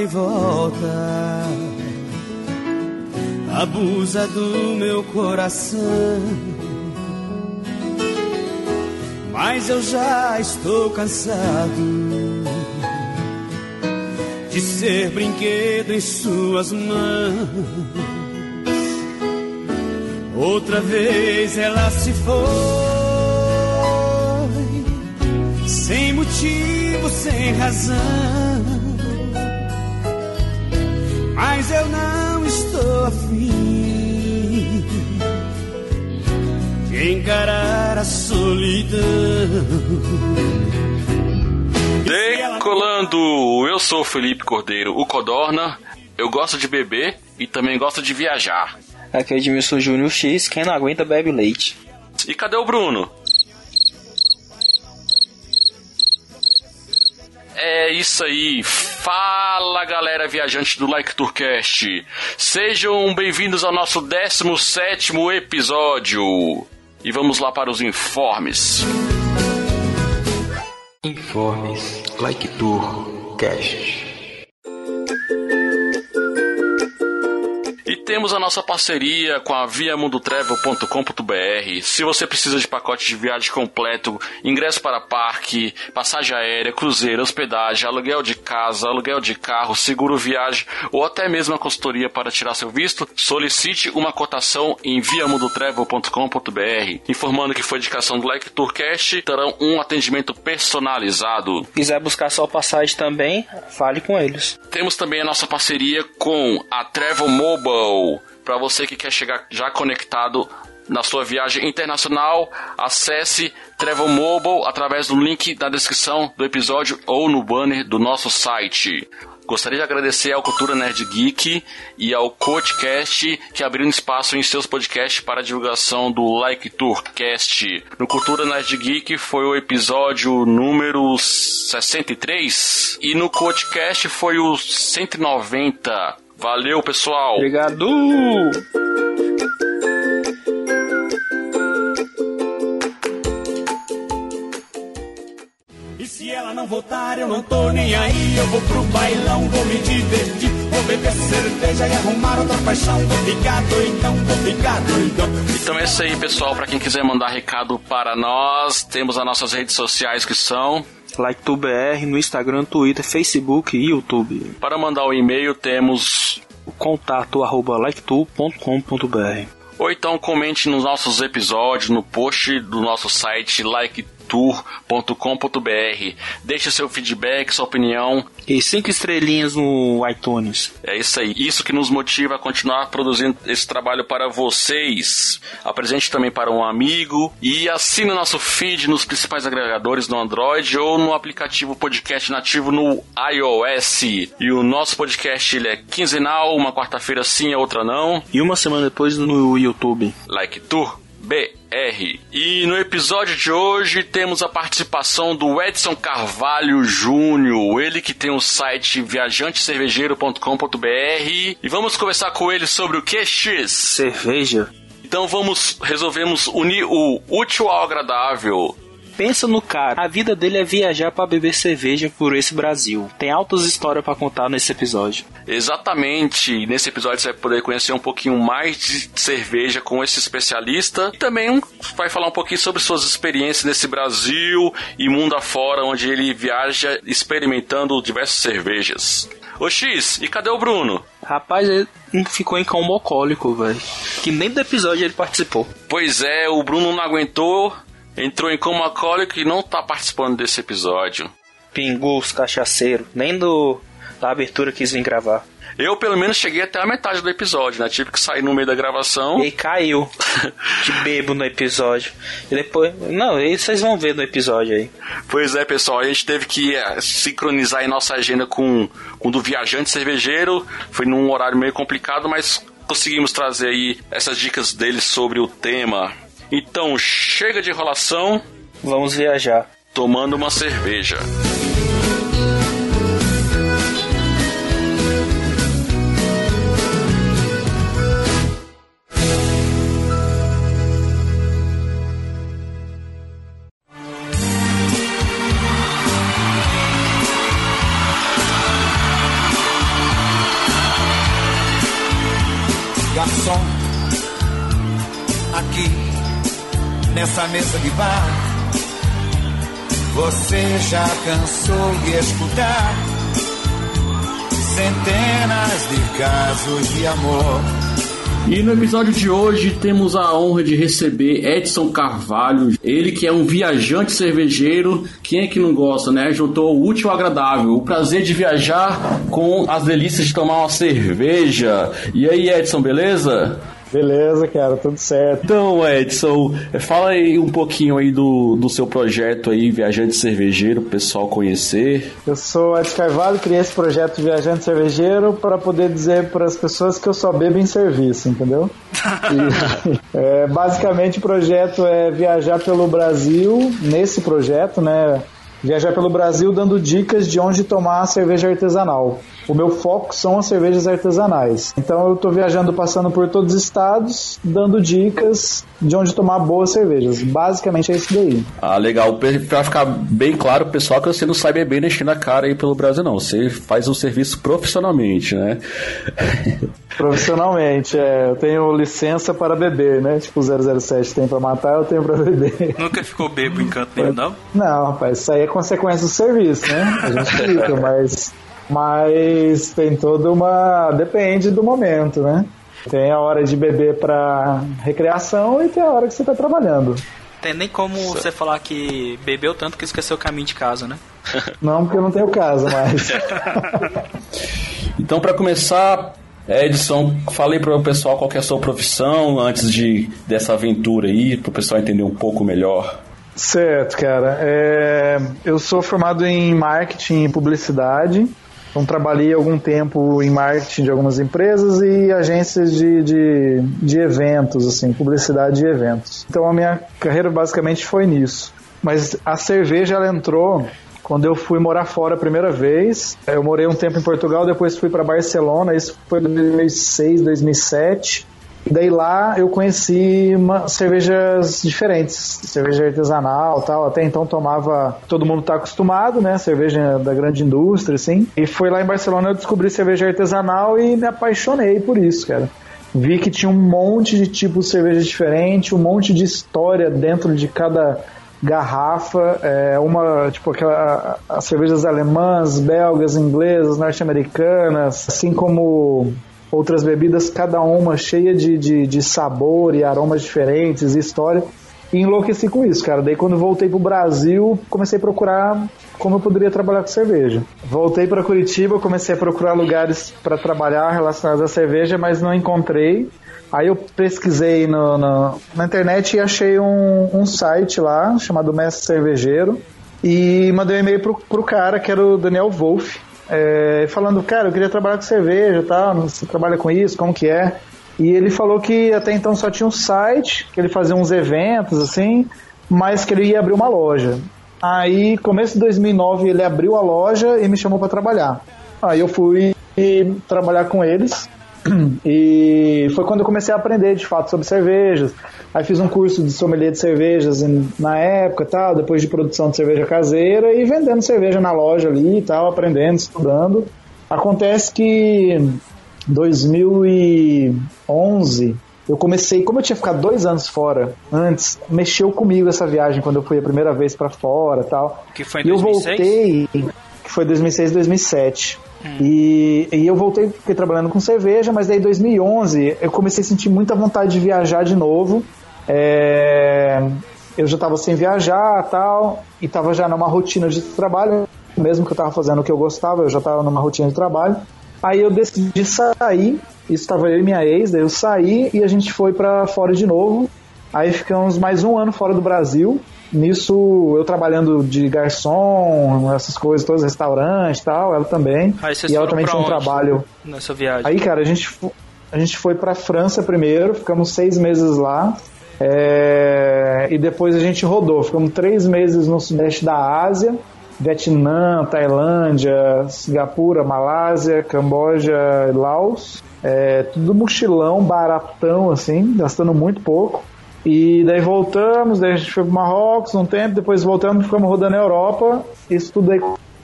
Vai e volta, abusa do meu coração. Mas eu já estou cansado de ser brinquedo em suas mãos. Outra vez ela se foi, sem motivo, sem razão. De encarar a solidão. Decolando, eu sou o Felipe Cordeiro, o Codorna. Eu gosto de beber e também gosto de viajar. Aqui é Edmilson Júnior X, quem não aguenta bebe leite. E cadê o Bruno? É isso aí. Fala galera viajante do Like Tourcast. Sejam bem-vindos ao nosso 17 episódio. E vamos lá para os informes. Informes Like Tour temos a nossa parceria com a viamundotravel.com.br. Se você precisa de pacote de viagem completo, ingresso para parque, passagem aérea, cruzeiro, hospedagem, aluguel de casa, aluguel de carro, seguro viagem ou até mesmo a consultoria para tirar seu visto, solicite uma cotação em viamundotravel.com.br. Informando que foi indicação do Like Tourcast, terão um atendimento personalizado. Quiser buscar sua passagem também, fale com eles. Temos também a nossa parceria com a Travel Mobile. Para você que quer chegar já conectado na sua viagem internacional, acesse Travel Mobile através do link da descrição do episódio ou no banner do nosso site. Gostaria de agradecer ao Cultura Nerd Geek e ao Coachcast que abriram espaço em seus podcasts para a divulgação do Like Tourcast. No Cultura Nerd Geek foi o episódio número 63 e no Coachcast foi o 190. Valeu, pessoal! Obrigado! E se ela não voltar, eu não tô nem aí. Eu vou pro bailão, vou me divertir. Vou beber cerveja e arrumar outra paixão. Vou ficar doidão, vou ficar doidão. Então é isso aí, pessoal. Para quem quiser mandar recado para nós, temos as nossas redes sociais que são Like Tour BR no Instagram, Twitter, Facebook e YouTube. Para mandar o e-mail temos O contato arroba liketour.com.br. ou então comente nos nossos episódios no post do nosso site liketour.com.br. Deixe seu feedback, sua opinião. E cinco estrelinhas no iTunes. É isso aí. Isso que nos motiva a continuar produzindo esse trabalho para vocês. Apresente também para um amigo e assine nosso feed nos principais agregadores no Android ou no aplicativo podcast nativo no iOS. E o nosso podcast ele é quinzenal, uma quarta-feira sim, a outra não. E uma semana depois no YouTube. Like Tour BR. E no episódio de hoje temos a participação do Edson Carvalho Júnior, ele que tem o site viajantecervejeiro.com.br e vamos conversar com ele sobre o que X. Cerveja. Então vamos resolvemos unir o útil ao agradável. Pensa no cara. A vida dele é viajar pra beber cerveja por esse Brasil. Tem altas histórias pra contar nesse episódio. Exatamente. Nesse episódio você vai poder conhecer um pouquinho mais de cerveja com esse especialista. E também vai falar um pouquinho sobre suas experiências nesse Brasil e mundo afora, onde ele viaja experimentando diversas cervejas. Ô X, e cadê o Bruno? Rapaz, ele ficou em coma alcoólico, velho. Que nem do episódio ele participou. Pois é, o Bruno não aguentou, entrou em coma alcoólico e não tá participando desse episódio. Pingou os cachaceiros. Nem do Da abertura quis vir gravar. Eu, pelo menos, cheguei até a metade do episódio, né? Tive que sair no meio da gravação. E caiu de bebo no episódio. E depois. Não, e vocês vão ver no episódio aí. Pois é, pessoal, a gente teve que é, sincronizar aí nossa agenda com, com o do viajante cervejeiro. Foi num horário meio complicado, mas conseguimos trazer aí essas dicas deles sobre o tema. Então, chega de enrolação. Vamos viajar. Tomando uma cerveja. Você já cansou de escutar centenas de casos de amor. E no episódio de hoje temos a honra de receber Edson Carvalho, ele que é um viajante cervejeiro. Quem é que não gosta, né? Juntou o útil ao agradável, o prazer de viajar com as delícias de tomar uma cerveja. E aí, Edson, beleza? Beleza, cara, tudo certo. Então, Edson, fala aí um pouquinho aí do, do seu projeto aí, Viajante Cervejeiro, pro pessoal conhecer. Eu sou Edson Carvalho, criei esse projeto Viajante Cervejeiro para poder dizer para as pessoas que eu só bebo em serviço, entendeu? E, é, basicamente o projeto é viajar pelo Brasil, nesse projeto, né? Viajar pelo Brasil dando dicas de onde tomar cerveja artesanal. O meu foco são as cervejas artesanais. Então eu estou viajando, passando por todos os estados, dando dicas de onde tomar boas cervejas. Basicamente é isso daí. Ah, legal. Pra ficar bem claro, pessoal, que você não sai beber enchendo a cara aí pelo Brasil, não. Você faz um serviço profissionalmente, né? Profissionalmente, é. Eu tenho licença para beber, né? Tipo, o 007 tem para matar, eu tenho para beber. Nunca ficou bebo em canto nenhum, não? Não, rapaz, isso aí é consequência do serviço, né? A gente fica, mas mas tem toda uma. Depende do momento, né? Tem a hora de beber para recreação e tem a hora que você tá trabalhando. Tem nem como você falar que bebeu tanto que esqueceu o caminho de casa, né? Não, porque eu não tenho casa mais. então, para começar, Edson, falei para o pessoal qual é a sua profissão antes de dessa aventura aí, para o pessoal entender um pouco melhor. Certo, cara. É, eu sou formado em marketing e publicidade. Então, trabalhei algum tempo em marketing de algumas empresas e agências de, de, de eventos, assim, publicidade de eventos. Então, a minha carreira basicamente foi nisso. Mas a cerveja, ela entrou quando eu fui morar fora a primeira vez. Eu morei um tempo em Portugal, depois fui para Barcelona, isso foi em 2006, 2007. Daí lá eu conheci uma, cervejas diferentes, cerveja artesanal tal. Até então tomava, todo mundo tá acostumado, né? Cerveja da grande indústria, assim. E foi lá em Barcelona eu descobri cerveja artesanal e me apaixonei por isso, cara. Vi que tinha um monte de tipos de cerveja diferente, um monte de história dentro de cada garrafa, é, uma, tipo, aquela, as cervejas alemãs, belgas, inglesas, norte-americanas, assim como outras bebidas, cada uma cheia de, de, de sabor e aromas diferentes, e história. E enlouqueci com isso, cara. Daí quando voltei pro Brasil, comecei a procurar como eu poderia trabalhar com cerveja. Voltei para Curitiba, comecei a procurar lugares para trabalhar relacionados à cerveja, mas não encontrei. Aí eu pesquisei no, no, na internet e achei um, um site lá chamado Mestre Cervejeiro e mandei um e-mail pro, pro cara que era o Daniel Wolff é, falando, cara, eu queria trabalhar com cerveja, tá? Você trabalha com isso? Como que é? E ele falou que até então só tinha um site, que ele fazia uns eventos assim, mas que ele ia abrir uma loja. Aí, começo de 2009, ele abriu a loja e me chamou para trabalhar. Aí eu fui trabalhar com eles e foi quando eu comecei a aprender de fato sobre cervejas. Aí fiz um curso de sommelier de cervejas na época, tal, depois de produção de cerveja caseira e vendendo cerveja na loja ali e tal, aprendendo, estudando. Acontece que 2011 eu comecei, como eu tinha ficado dois anos fora antes, mexeu comigo essa viagem quando eu fui a primeira vez para fora, tal. Que foi em 2006? E eu voltei, que foi 2006, 2007. Hum. E, e eu voltei, fiquei trabalhando com cerveja, mas daí em 2011 eu comecei a sentir muita vontade de viajar de novo. É, eu já estava sem viajar tal, e estava já numa rotina de trabalho. mesmo que eu tava fazendo o que eu gostava, eu já tava numa rotina de trabalho. Aí eu decidi sair, isso estava eu e minha ex, daí eu saí e a gente foi para fora de novo. Aí ficamos mais um ano fora do Brasil. Nisso, eu trabalhando de garçom, essas coisas, todos restaurante e tal, ela também. Aí vocês e ela também tinha um trabalho. Nessa viagem. Aí, cara, a gente, a gente foi pra França primeiro, ficamos seis meses lá. é, e depois a gente rodou. Ficamos três meses no sudeste da Ásia. Vietnã, Tailândia, Singapura, Malásia, Camboja e Laos. É, tudo mochilão, baratão, assim, gastando muito pouco. E daí voltamos, daí a gente foi pro Marrocos um tempo, depois voltamos, ficamos rodando a Europa. Isso tudo aí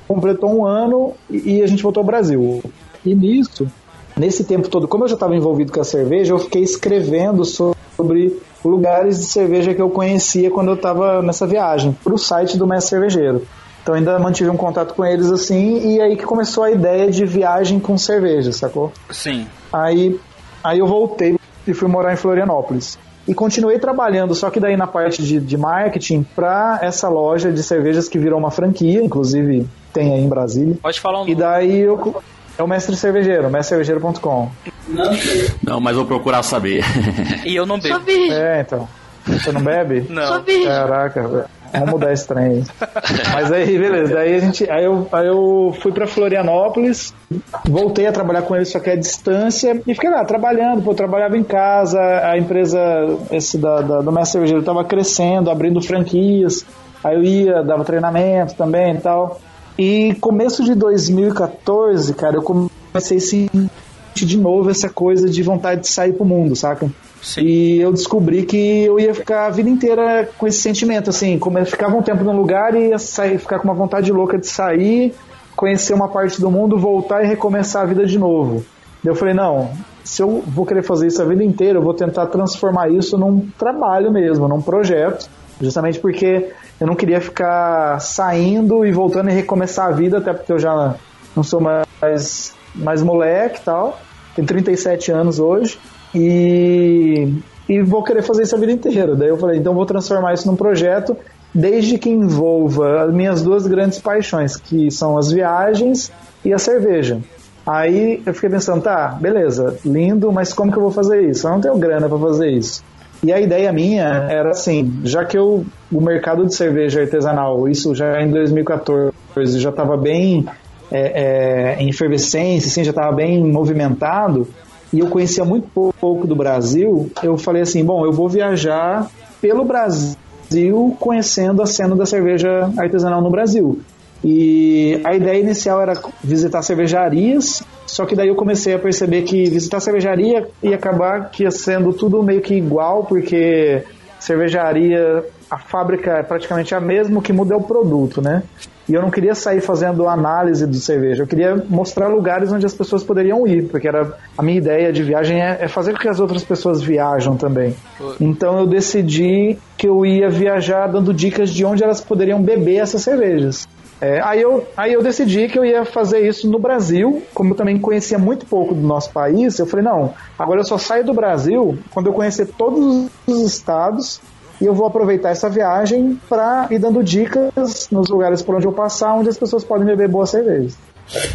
completou um ano e, e a gente voltou ao Brasil. E nisso, nesse tempo todo, como eu já estava envolvido com a cerveja, eu fiquei escrevendo sobre lugares de cerveja que eu conhecia quando eu estava nessa viagem, pro site do Mestre Cervejeiro. Então ainda mantive um contato com eles assim, e aí que começou a ideia de viagem com cerveja, sacou? Sim. Aí, aí eu voltei e fui morar em Florianópolis. E continuei trabalhando, só que daí na parte de, de marketing, para essa loja de cervejas que virou uma franquia, inclusive tem aí em Brasília. Pode falar um E daí eu. É o Mestre Cervejeiro, mestrecervejeiro.com. Não, mas vou procurar saber. E eu não Sou bebo. virgem. É, então. Você não bebe? Não. Sou virgem. Caraca, velho. Vamos mudar esse trem aí. Mas aí, beleza. Daí a gente. Aí eu, aí eu fui pra Florianópolis, voltei a trabalhar com eles, só que à distância, e fiquei lá trabalhando. Pô, eu trabalhava em casa, a empresa esse da, da, do Mestre Cervejeiro tava crescendo, abrindo franquias. Aí eu ia, dava treinamento também e tal. E começo de 2014, cara, eu comecei a sentir de novo essa coisa de vontade de sair pro mundo, saca? Sim. E eu descobri que eu ia ficar a vida inteira com esse sentimento, assim, como eu ficava um tempo num lugar e ia sair, ficar com uma vontade louca de sair, conhecer uma parte do mundo, voltar e recomeçar a vida de novo. Eu falei, não, se eu vou querer fazer isso a vida inteira, eu vou tentar transformar isso num trabalho mesmo, num projeto, justamente porque eu não queria ficar saindo e voltando e recomeçar a vida, até porque eu já não sou mais, mais moleque e tal, tenho 37 anos hoje, e, e vou querer fazer isso a vida inteira. Daí eu falei, então vou transformar isso num projeto, desde que envolva as minhas duas grandes paixões, que são as viagens e a cerveja. Aí eu fiquei pensando, tá, beleza, lindo, mas como que eu vou fazer isso? Eu não tenho grana para fazer isso. E a ideia minha era assim, já que eu, o mercado de cerveja artesanal, isso já em 2014, já estava bem é, é, em efervescência, assim, já estava bem movimentado, e eu conhecia muito pouco do Brasil, eu falei assim, bom, eu vou viajar pelo Brasil conhecendo a cena da cerveja artesanal no Brasil. E a ideia inicial era visitar cervejarias, só que daí eu comecei a perceber que visitar cervejaria ia acabar que ia sendo tudo meio que igual, porque cervejaria, a fábrica é praticamente a mesma, o que muda é o produto, né? E eu não queria sair fazendo análise de cerveja, eu queria mostrar lugares onde as pessoas poderiam ir, porque era a minha ideia de viagem é, é fazer com que as outras pessoas viajam também. Então eu decidi que eu ia viajar dando dicas de onde elas poderiam beber essas cervejas. É, aí, eu, aí eu decidi que eu ia fazer isso no Brasil, como eu também conhecia muito pouco do nosso país, eu falei, não, agora eu só saio do Brasil quando eu conhecer todos os estados e eu vou aproveitar essa viagem para ir dando dicas nos lugares por onde eu passar, onde as pessoas podem beber boas cervejas.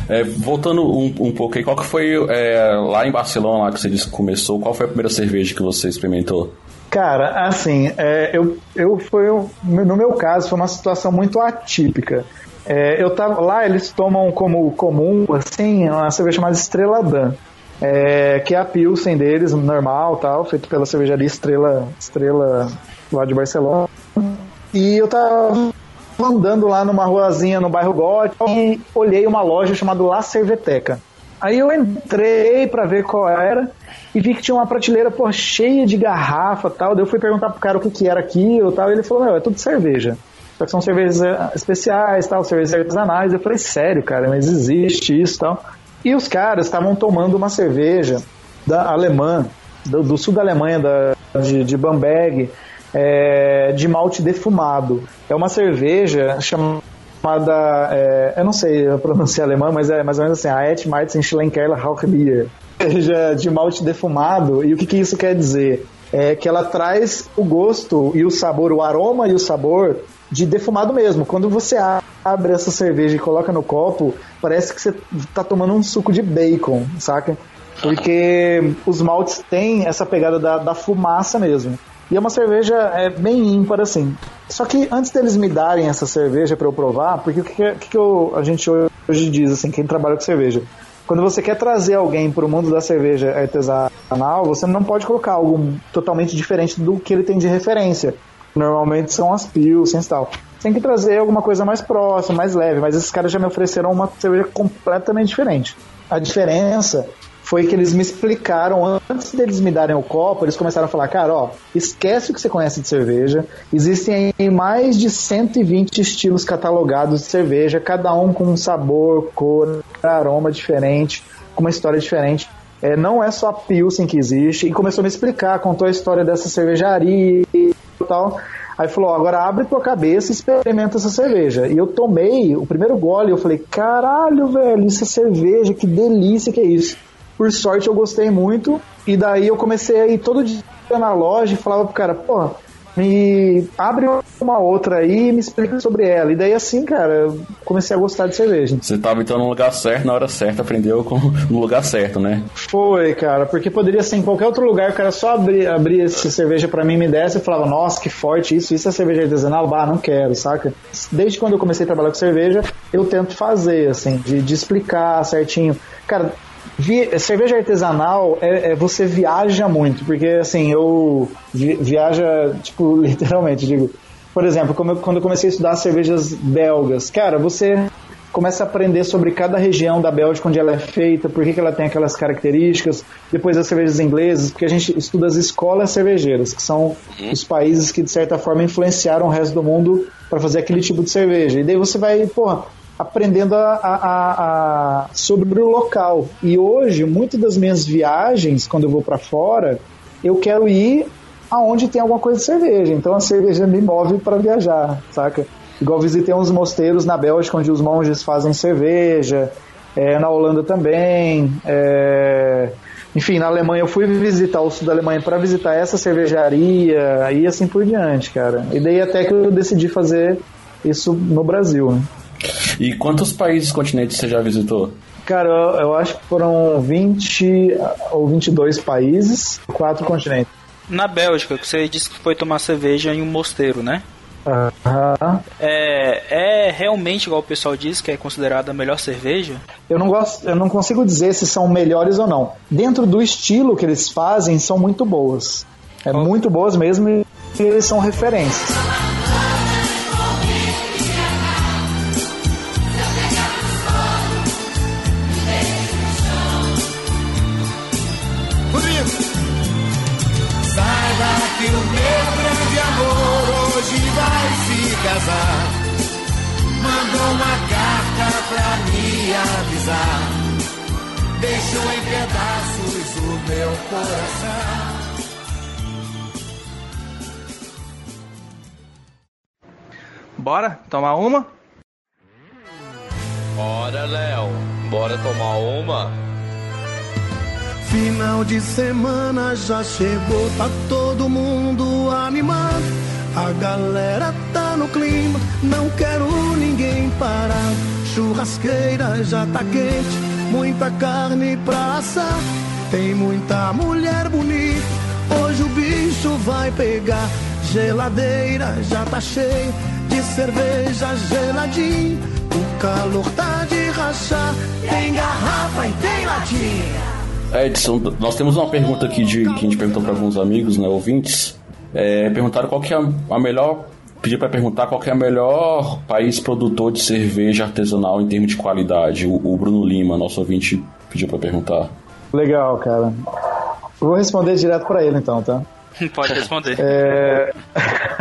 É, voltando um, um pouco aí, qual que foi é, lá em Barcelona, lá que você disse que começou, qual foi a primeira cerveja que você experimentou? Cara, assim, é, eu, eu foi no meu caso foi uma situação muito atípica. É, eu tava lá, eles tomam como comum assim uma cerveja chamada Estrela Dan, é, que é a pilsen deles, normal, tal, feito pela cervejaria Estrela, Estrela lá de Barcelona. E eu tava andando lá numa ruazinha no bairro Gótico e olhei uma loja chamada La Cerveteca. Aí eu entrei pra ver qual era e vi que tinha uma prateleira pô, cheia de garrafa tal. Daí eu fui perguntar pro cara o que, que era aquilo tal. E ele falou: é tudo cerveja. Só que são cervejas eh, especiais, tal, cervejas artesanais. Eu falei: Sério, cara, mas existe isso tal. E os caras estavam tomando uma cerveja da alemã, do, do sul da Alemanha, da, de, de Bamberg, é, de malte defumado. É uma cerveja chamada é, eu não sei a pronúncia alemã, mas é mais ou menos assim, a Et Martin Schlenkerler Rauchbier, cerveja de malte defumado, e o que, que isso quer dizer? É que ela traz o gosto e o sabor, o aroma e o sabor de defumado mesmo. Quando você abre essa cerveja e coloca no copo, parece que você tá tomando um suco de bacon, saca? Porque os maltes têm essa pegada da, da fumaça mesmo. E é uma cerveja é, bem ímpar, assim. Só que antes deles me darem essa cerveja para eu provar, porque o que, que, que eu, a gente hoje diz, assim, quem trabalha com cerveja? Quando você quer trazer alguém para o mundo da cerveja artesanal, você não pode colocar algo totalmente diferente do que ele tem de referência. Normalmente são as pilsens e tal. Tem que trazer alguma coisa mais próxima, mais leve, mas esses caras já me ofereceram uma cerveja completamente diferente. A diferença foi que eles me explicaram, antes deles me darem o copo, eles começaram a falar, cara, ó, esquece o que você conhece de cerveja, existem mais de 120 estilos catalogados de cerveja, cada um com um sabor, cor, aroma diferente, com uma história diferente. É, não é só a Pilsen que existe, e começou a me explicar, contou a história dessa cervejaria e tal. Aí falou, agora abre tua cabeça e experimenta essa cerveja. E eu tomei o primeiro gole e eu falei, caralho, velho, isso é cerveja, que delícia que é isso. Por sorte eu gostei muito. E daí eu comecei a ir todo dia na loja e falava pro cara, pô, me abre uma outra aí e me explica sobre ela. E daí assim, cara, eu comecei a gostar de cerveja. Você tava então no lugar certo, na hora certa, aprendeu com, no lugar certo, né? Foi, cara, porque poderia ser em qualquer outro lugar, o cara só abria, abria essa cerveja para mim, me desse e falava, nossa, que forte isso, isso é cerveja artesanal? Bah, não quero, saca? Desde quando eu comecei a trabalhar com cerveja, eu tento fazer, assim, de, de explicar certinho. Cara, Vi, cerveja artesanal é, é, você viaja muito, porque assim, eu vi, viaja, tipo, literalmente, digo. Por exemplo, eu, quando eu comecei a estudar cervejas belgas, cara, você começa a aprender sobre cada região da Bélgica onde ela é feita, por que, que ela tem aquelas características, depois as cervejas inglesas, porque a gente estuda as escolas cervejeiras, que são uhum. os países que de certa forma influenciaram o resto do mundo para fazer aquele tipo de cerveja. E daí você vai, porra, aprendendo a, a, a, sobre o local. E hoje, muitas das minhas viagens, quando eu vou para fora, eu quero ir aonde tem alguma coisa de cerveja. Então a cerveja me move para viajar, saca? Igual visitei uns mosteiros na Bélgica onde os monges fazem cerveja, é, na Holanda também. É, enfim, na Alemanha eu fui visitar o sul da Alemanha para visitar essa cervejaria e assim por diante, cara. E daí até que eu decidi fazer isso no Brasil. Né? E quantos países continentes você já visitou? Cara, eu, eu acho que foram 20 ou 22 países, quatro continentes. Na Bélgica, você disse que foi tomar cerveja em um mosteiro, né? Uhum. É, é realmente igual o pessoal diz que é considerada a melhor cerveja? Eu não gosto, eu não consigo dizer se são melhores ou não. Dentro do estilo que eles fazem, são muito boas. É muito boas mesmo e eles são referências. Casar. Mandou uma carta pra me avisar. Deixou em pedaços o meu coração. Bora tomar uma? Bora, Léo. Bora tomar uma? Final de semana já chegou, tá todo mundo animado. A galera tá no clima, não quero ninguém parar. Churrasqueira já tá quente, muita carne pra assar. Tem muita mulher bonita, hoje o bicho vai pegar. Geladeira já tá cheia de cerveja geladinha. O calor tá de rachar, tem garrafa e tem latinha. Edson, nós temos uma pergunta aqui de que a gente perguntou para alguns amigos, né, ouvintes. É, perguntaram qual que é a melhor. Pediu para perguntar qual que é o melhor país produtor de cerveja artesanal em termos de qualidade. O, o Bruno Lima, nosso ouvinte, pediu para perguntar. Legal, cara. Vou responder direto para ele então, tá? Pode responder. É...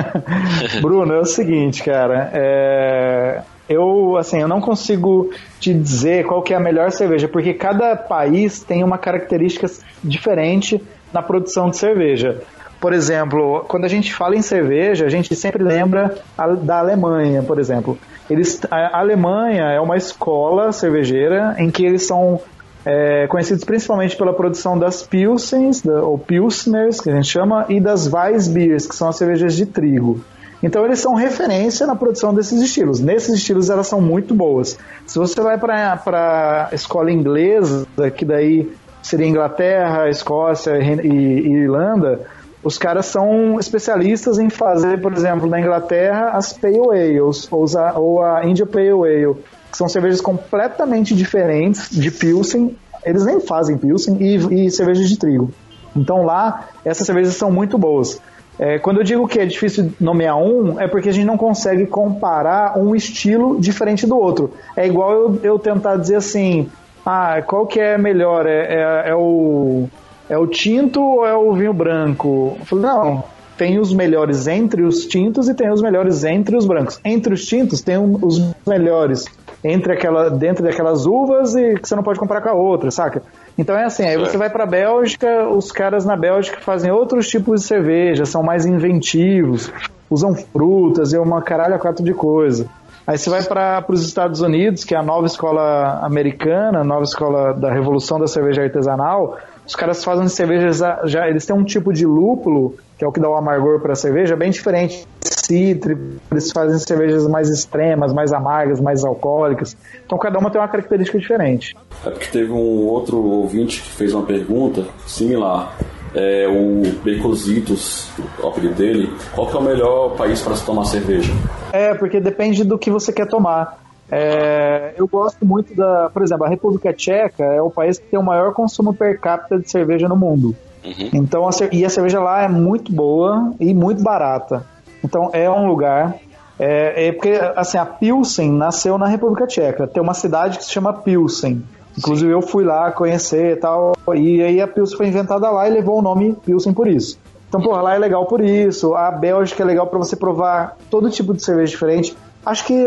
Bruno, é o seguinte, cara. É... Eu, assim, eu não consigo te dizer qual que é a melhor cerveja, porque cada país tem uma característica diferente na produção de cerveja. Por exemplo, quando a gente fala em cerveja, a gente sempre lembra da Alemanha, por exemplo. Eles, a Alemanha é uma escola cervejeira em que eles são é, conhecidos principalmente pela produção das Pilsens, da, ou Pilsners, que a gente chama, e das Weissbiers, que são as cervejas de trigo. Então eles são referência na produção desses estilos. Nesses estilos elas são muito boas. Se você vai para a escola inglesa, que daí seria Inglaterra, Escócia e, e Irlanda, os caras são especialistas em fazer, por exemplo, na Inglaterra, as Pale Ales, ou, ou a India Pale Ale, que são cervejas completamente diferentes de Pilsen. Eles nem fazem Pilsen e, e cervejas de trigo. Então lá, essas cervejas são muito boas. É, quando eu digo que é difícil nomear um, é porque a gente não consegue comparar um estilo diferente do outro. É igual eu, eu tentar dizer assim, ah, qual que é melhor? É, é, é, o, é o tinto ou é o vinho branco? Eu falei, não, tem os melhores entre os tintos e tem os melhores entre os brancos. Entre os tintos tem um, os melhores entre aquela, dentro daquelas uvas e que você não pode comparar com a outra, saca? Então é assim, aí você vai para Bélgica, os caras na Bélgica fazem outros tipos de cerveja, são mais inventivos, usam frutas e uma caralho a quatro de coisa. Aí você vai para os Estados Unidos, que é a nova escola americana, a nova escola da revolução da cerveja artesanal. Os caras fazem cervejas já, eles têm um tipo de lúpulo, que é o que dá o amargor para a cerveja, bem diferente cítrico, eles fazem cervejas mais extremas, mais amargas, mais alcoólicas. Então cada uma tem uma característica diferente. É porque teve um outro ouvinte que fez uma pergunta similar. É, o Baconzitos, o apelido dele, qual que é o melhor país para se tomar cerveja? É, porque depende do que você quer tomar. É, eu gosto muito da, por exemplo, a República Tcheca é o país que tem o maior consumo per capita de cerveja no mundo. Uhum. Então, a, e a cerveja lá é muito boa e muito barata. Então é um lugar. É, é, porque assim a Pilsen nasceu na República Tcheca. Tem uma cidade que se chama Pilsen. Inclusive eu fui lá conhecer e tal. E aí a Pilsen foi inventada lá e levou o nome Pilsen por isso. Então, por lá é legal por isso. A Bélgica é legal para você provar todo tipo de cerveja diferente. Acho que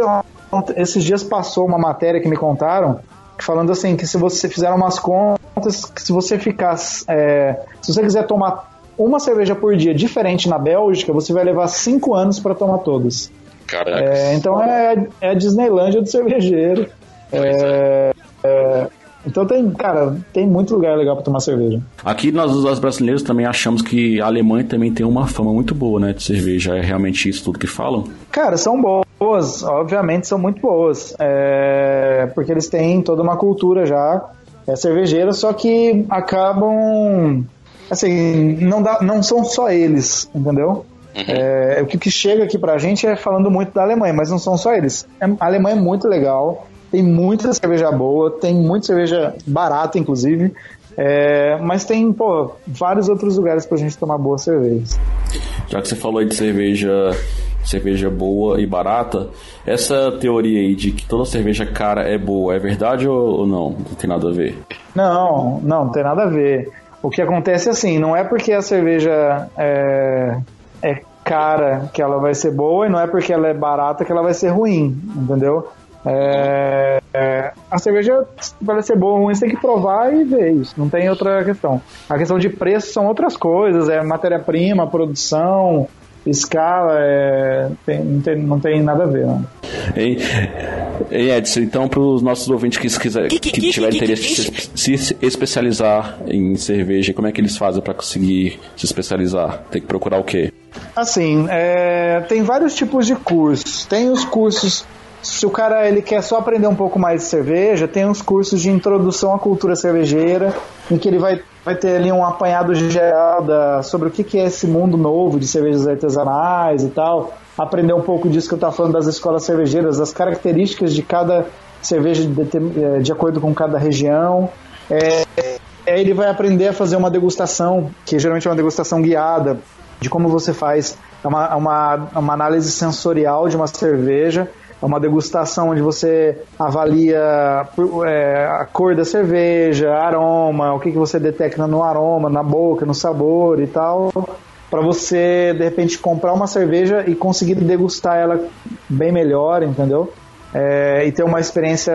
esses dias passou uma matéria que me contaram falando assim que se você fizer umas contas, que se você ficar, é, se você quiser tomar uma cerveja por dia diferente na Bélgica, você vai levar cinco anos para tomar todas. Caraca. É, então é, é a Disneylândia do cervejeiro. É, é, então tem, cara, tem muito lugar legal para tomar cerveja. Aqui nós, os brasileiros, também achamos que a Alemanha também tem uma fama muito boa, né, de cerveja. É realmente isso tudo que falam? Cara, são boas, obviamente são muito boas. É, porque eles têm toda uma cultura já é cervejeira, só que acabam assim, não, dá, não são só eles, entendeu? Uhum. É, o que chega aqui pra gente é falando muito da Alemanha, mas não são só eles. É, a Alemanha é muito legal, tem muita cerveja boa, tem muita cerveja barata, inclusive. É, mas tem, pô, vários outros lugares pra gente tomar boas cervejas. Já que você falou aí de cerveja, cerveja boa e barata, essa teoria aí de que toda cerveja cara é boa, é verdade ou, ou não? Não tem nada a ver? Não, não, não tem nada a ver. O que acontece é assim, não é porque a cerveja é, é cara que ela vai ser boa e não é porque ela é barata que ela vai ser ruim, entendeu? É, é, a cerveja vai ser boa ou ruim, você tem que provar e ver isso, não tem outra questão. A questão de preço são outras coisas, é matéria-prima, produção, escala, é, tem, não, tem, não tem nada a ver. Não. Ei, ei Edson, então para os nossos ouvintes que, quiser, que, que tiverem interesse em se, se especializar em cerveja, como é que eles fazem para conseguir se especializar? Tem que procurar o quê? Assim, é, tem vários tipos de cursos. Tem os cursos se o cara ele quer só aprender um pouco mais de cerveja, tem uns cursos de introdução à cultura cervejeira, em que ele vai, vai ter ali um apanhado geral da, sobre o que, que é esse mundo novo de cervejas artesanais e tal aprender um pouco disso que eu estava falando das escolas cervejeiras, das características de cada cerveja de, de acordo com cada região. É, é, ele vai aprender a fazer uma degustação, que geralmente é uma degustação guiada, de como você faz uma, uma, uma análise sensorial de uma cerveja, é uma degustação onde você avalia é, a cor da cerveja, aroma, o que, que você detecta no aroma, na boca, no sabor e tal para você de repente comprar uma cerveja e conseguir degustar ela bem melhor, entendeu? É, e ter uma experiência,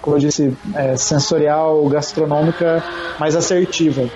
como eu disse, é, sensorial, gastronômica mais assertiva.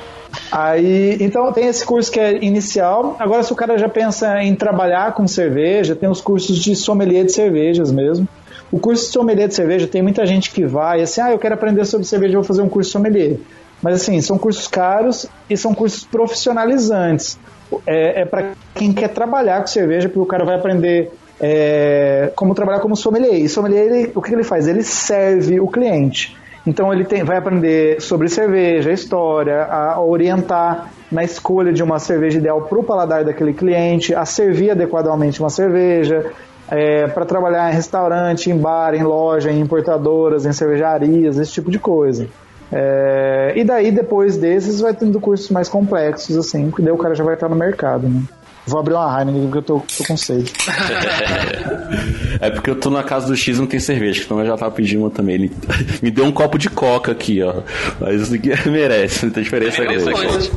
Aí, então tem esse curso que é inicial. Agora, se o cara já pensa em trabalhar com cerveja, tem os cursos de sommelier de cervejas mesmo. O curso de sommelier de cerveja tem muita gente que vai assim, ah, eu quero aprender sobre cerveja, vou fazer um curso sommelier. Mas assim, são cursos caros e são cursos profissionalizantes. É, é para quem quer trabalhar com cerveja, porque o cara vai aprender é, como trabalhar como sommelier. E sommelier, ele, o que ele faz? Ele serve o cliente. Então ele tem, vai aprender sobre cerveja, história, a orientar na escolha de uma cerveja ideal para o paladar daquele cliente, a servir adequadamente uma cerveja, é, para trabalhar em restaurante, em bar, em loja, em importadoras, em cervejarias, esse tipo de coisa. É, e daí, depois desses, vai tendo cursos mais complexos, assim, porque daí o cara já vai estar no mercado, né? Vou abrir uma Heineken porque eu tô, tô com sede. é porque eu tô na casa do X e não tem cerveja, então eu já tava pedindo uma também. Ele me deu um copo de coca aqui, ó. Mas isso aqui merece, muita diferença é grande.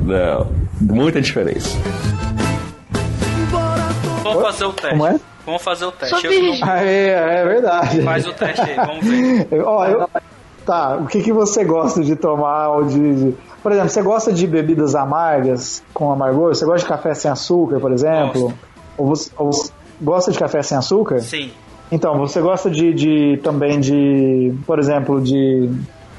Não, muita diferença. Vamos fazer o teste. Como é? Vamos fazer o teste. Eu não... ah, é, é verdade. Faz o teste aí, vamos ver. Ó, eu... Tá, o que, que você gosta de tomar ou de, Por exemplo, você gosta de bebidas amargas com amargor? Você gosta de café sem açúcar, por exemplo? Ou você, ou você gosta de café sem açúcar? Sim. Então, você gosta de, de também de, por exemplo, de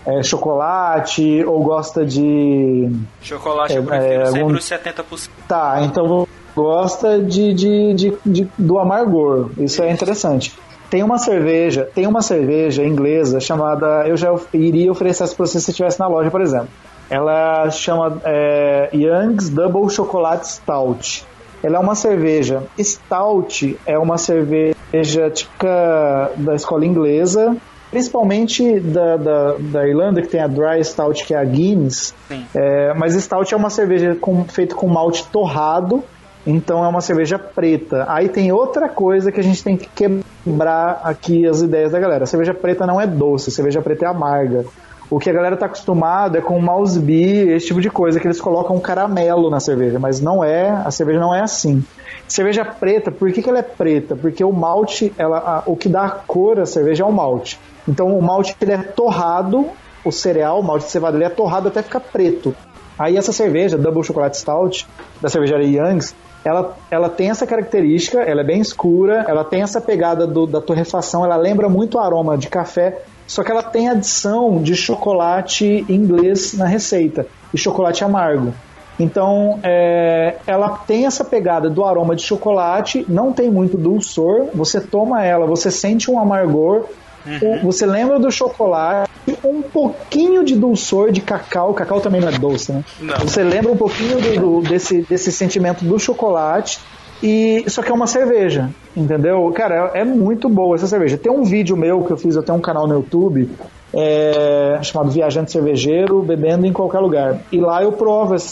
é, chocolate ou gosta de. Chocolate é, eu prefiro é, sempre os 70%. Tá, então gosta de, de, de, de, do amargor. Isso é interessante. Tem uma cerveja, tem uma cerveja inglesa chamada. Eu já iria oferecer essa pra você se estivesse na loja, por exemplo. Ela chama é, Young's Double Chocolate Stout. Ela é uma cerveja. Stout é uma cerveja típica da escola inglesa, principalmente da, da, da, Irlanda, que tem a Dry Stout, que é a Guinness. É, mas Stout é uma cerveja com, feita com malte torrado então é uma cerveja preta. Aí tem outra coisa que a gente tem que quebrar aqui as ideias da galera. A cerveja preta não é doce, a cerveja preta é amarga. O que a galera tá acostumado é com mouse beer, esse tipo de coisa, que eles colocam caramelo na cerveja, mas não é, a cerveja não é assim. Cerveja preta, por que, que ela é preta? Porque o malte, ela, a, o que dá cor à cerveja é o malte. Então o malte ele é torrado, o cereal, o malte de cevada, ele é torrado até ficar preto. Aí essa cerveja, Double Chocolate Stout, da cervejaria Young's, ela, ela tem essa característica, ela é bem escura, ela tem essa pegada do, da torrefação, ela lembra muito o aroma de café, só que ela tem adição de chocolate inglês na receita e chocolate amargo. Então, é, ela tem essa pegada do aroma de chocolate, não tem muito dulçor. Você toma ela, você sente um amargor, Uhum. Você lembra do chocolate, um pouquinho de dulçor de cacau. Cacau também não é doce, né? Não. Você lembra um pouquinho do, do, desse, desse sentimento do chocolate. E só que é uma cerveja, entendeu? Cara, é, é, muito boa essa cerveja. Tem um vídeo meu que eu fiz, eu tenho um canal no YouTube é, chamado Viajante Cervejeiro, bebendo em qualquer lugar. E lá eu provo essa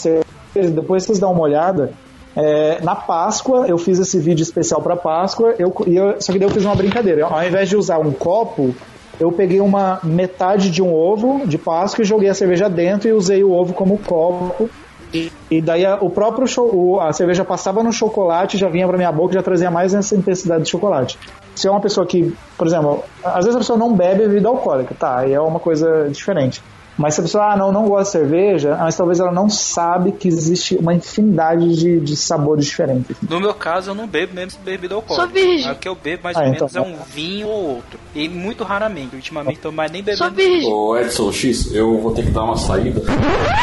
cerveja. Depois vocês dão uma olhada. É, na Páscoa, eu fiz esse vídeo especial para Páscoa, eu, eu, só que daí eu fiz uma brincadeira. Ao invés de usar um copo, eu peguei uma metade de um ovo de Páscoa e joguei a cerveja dentro e usei o ovo como copo. E, daí a, o próprio show, a cerveja passava no chocolate, já vinha para minha boca, já trazia mais essa intensidade de chocolate. Se é uma pessoa que, por exemplo, às vezes a pessoa não bebe bebida alcoólica, tá? Aí é uma coisa diferente. Mas se a pessoa ah, não, não gosta de cerveja, mas talvez ela não sabe que existe uma infinidade de, de sabores diferentes. No meu caso, eu não bebo mesmo bebida alcoólica. Sou virgem. O que eu bebo mais ah, ou então, menos é um vinho ou outro. E muito raramente. Ultimamente estou mais nem bebendo. Sou virgem. Ô Edson X, eu vou ter que dar uma saída.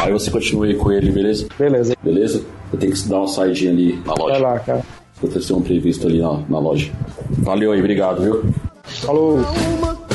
Aí você continua aí com ele, beleza? Beleza. Beleza? Eu tenho que dar uma saidinha ali na loja. Vai lá, cara. Acontecer um previsto ali na, na loja. Valeu aí, obrigado, viu? Falou. A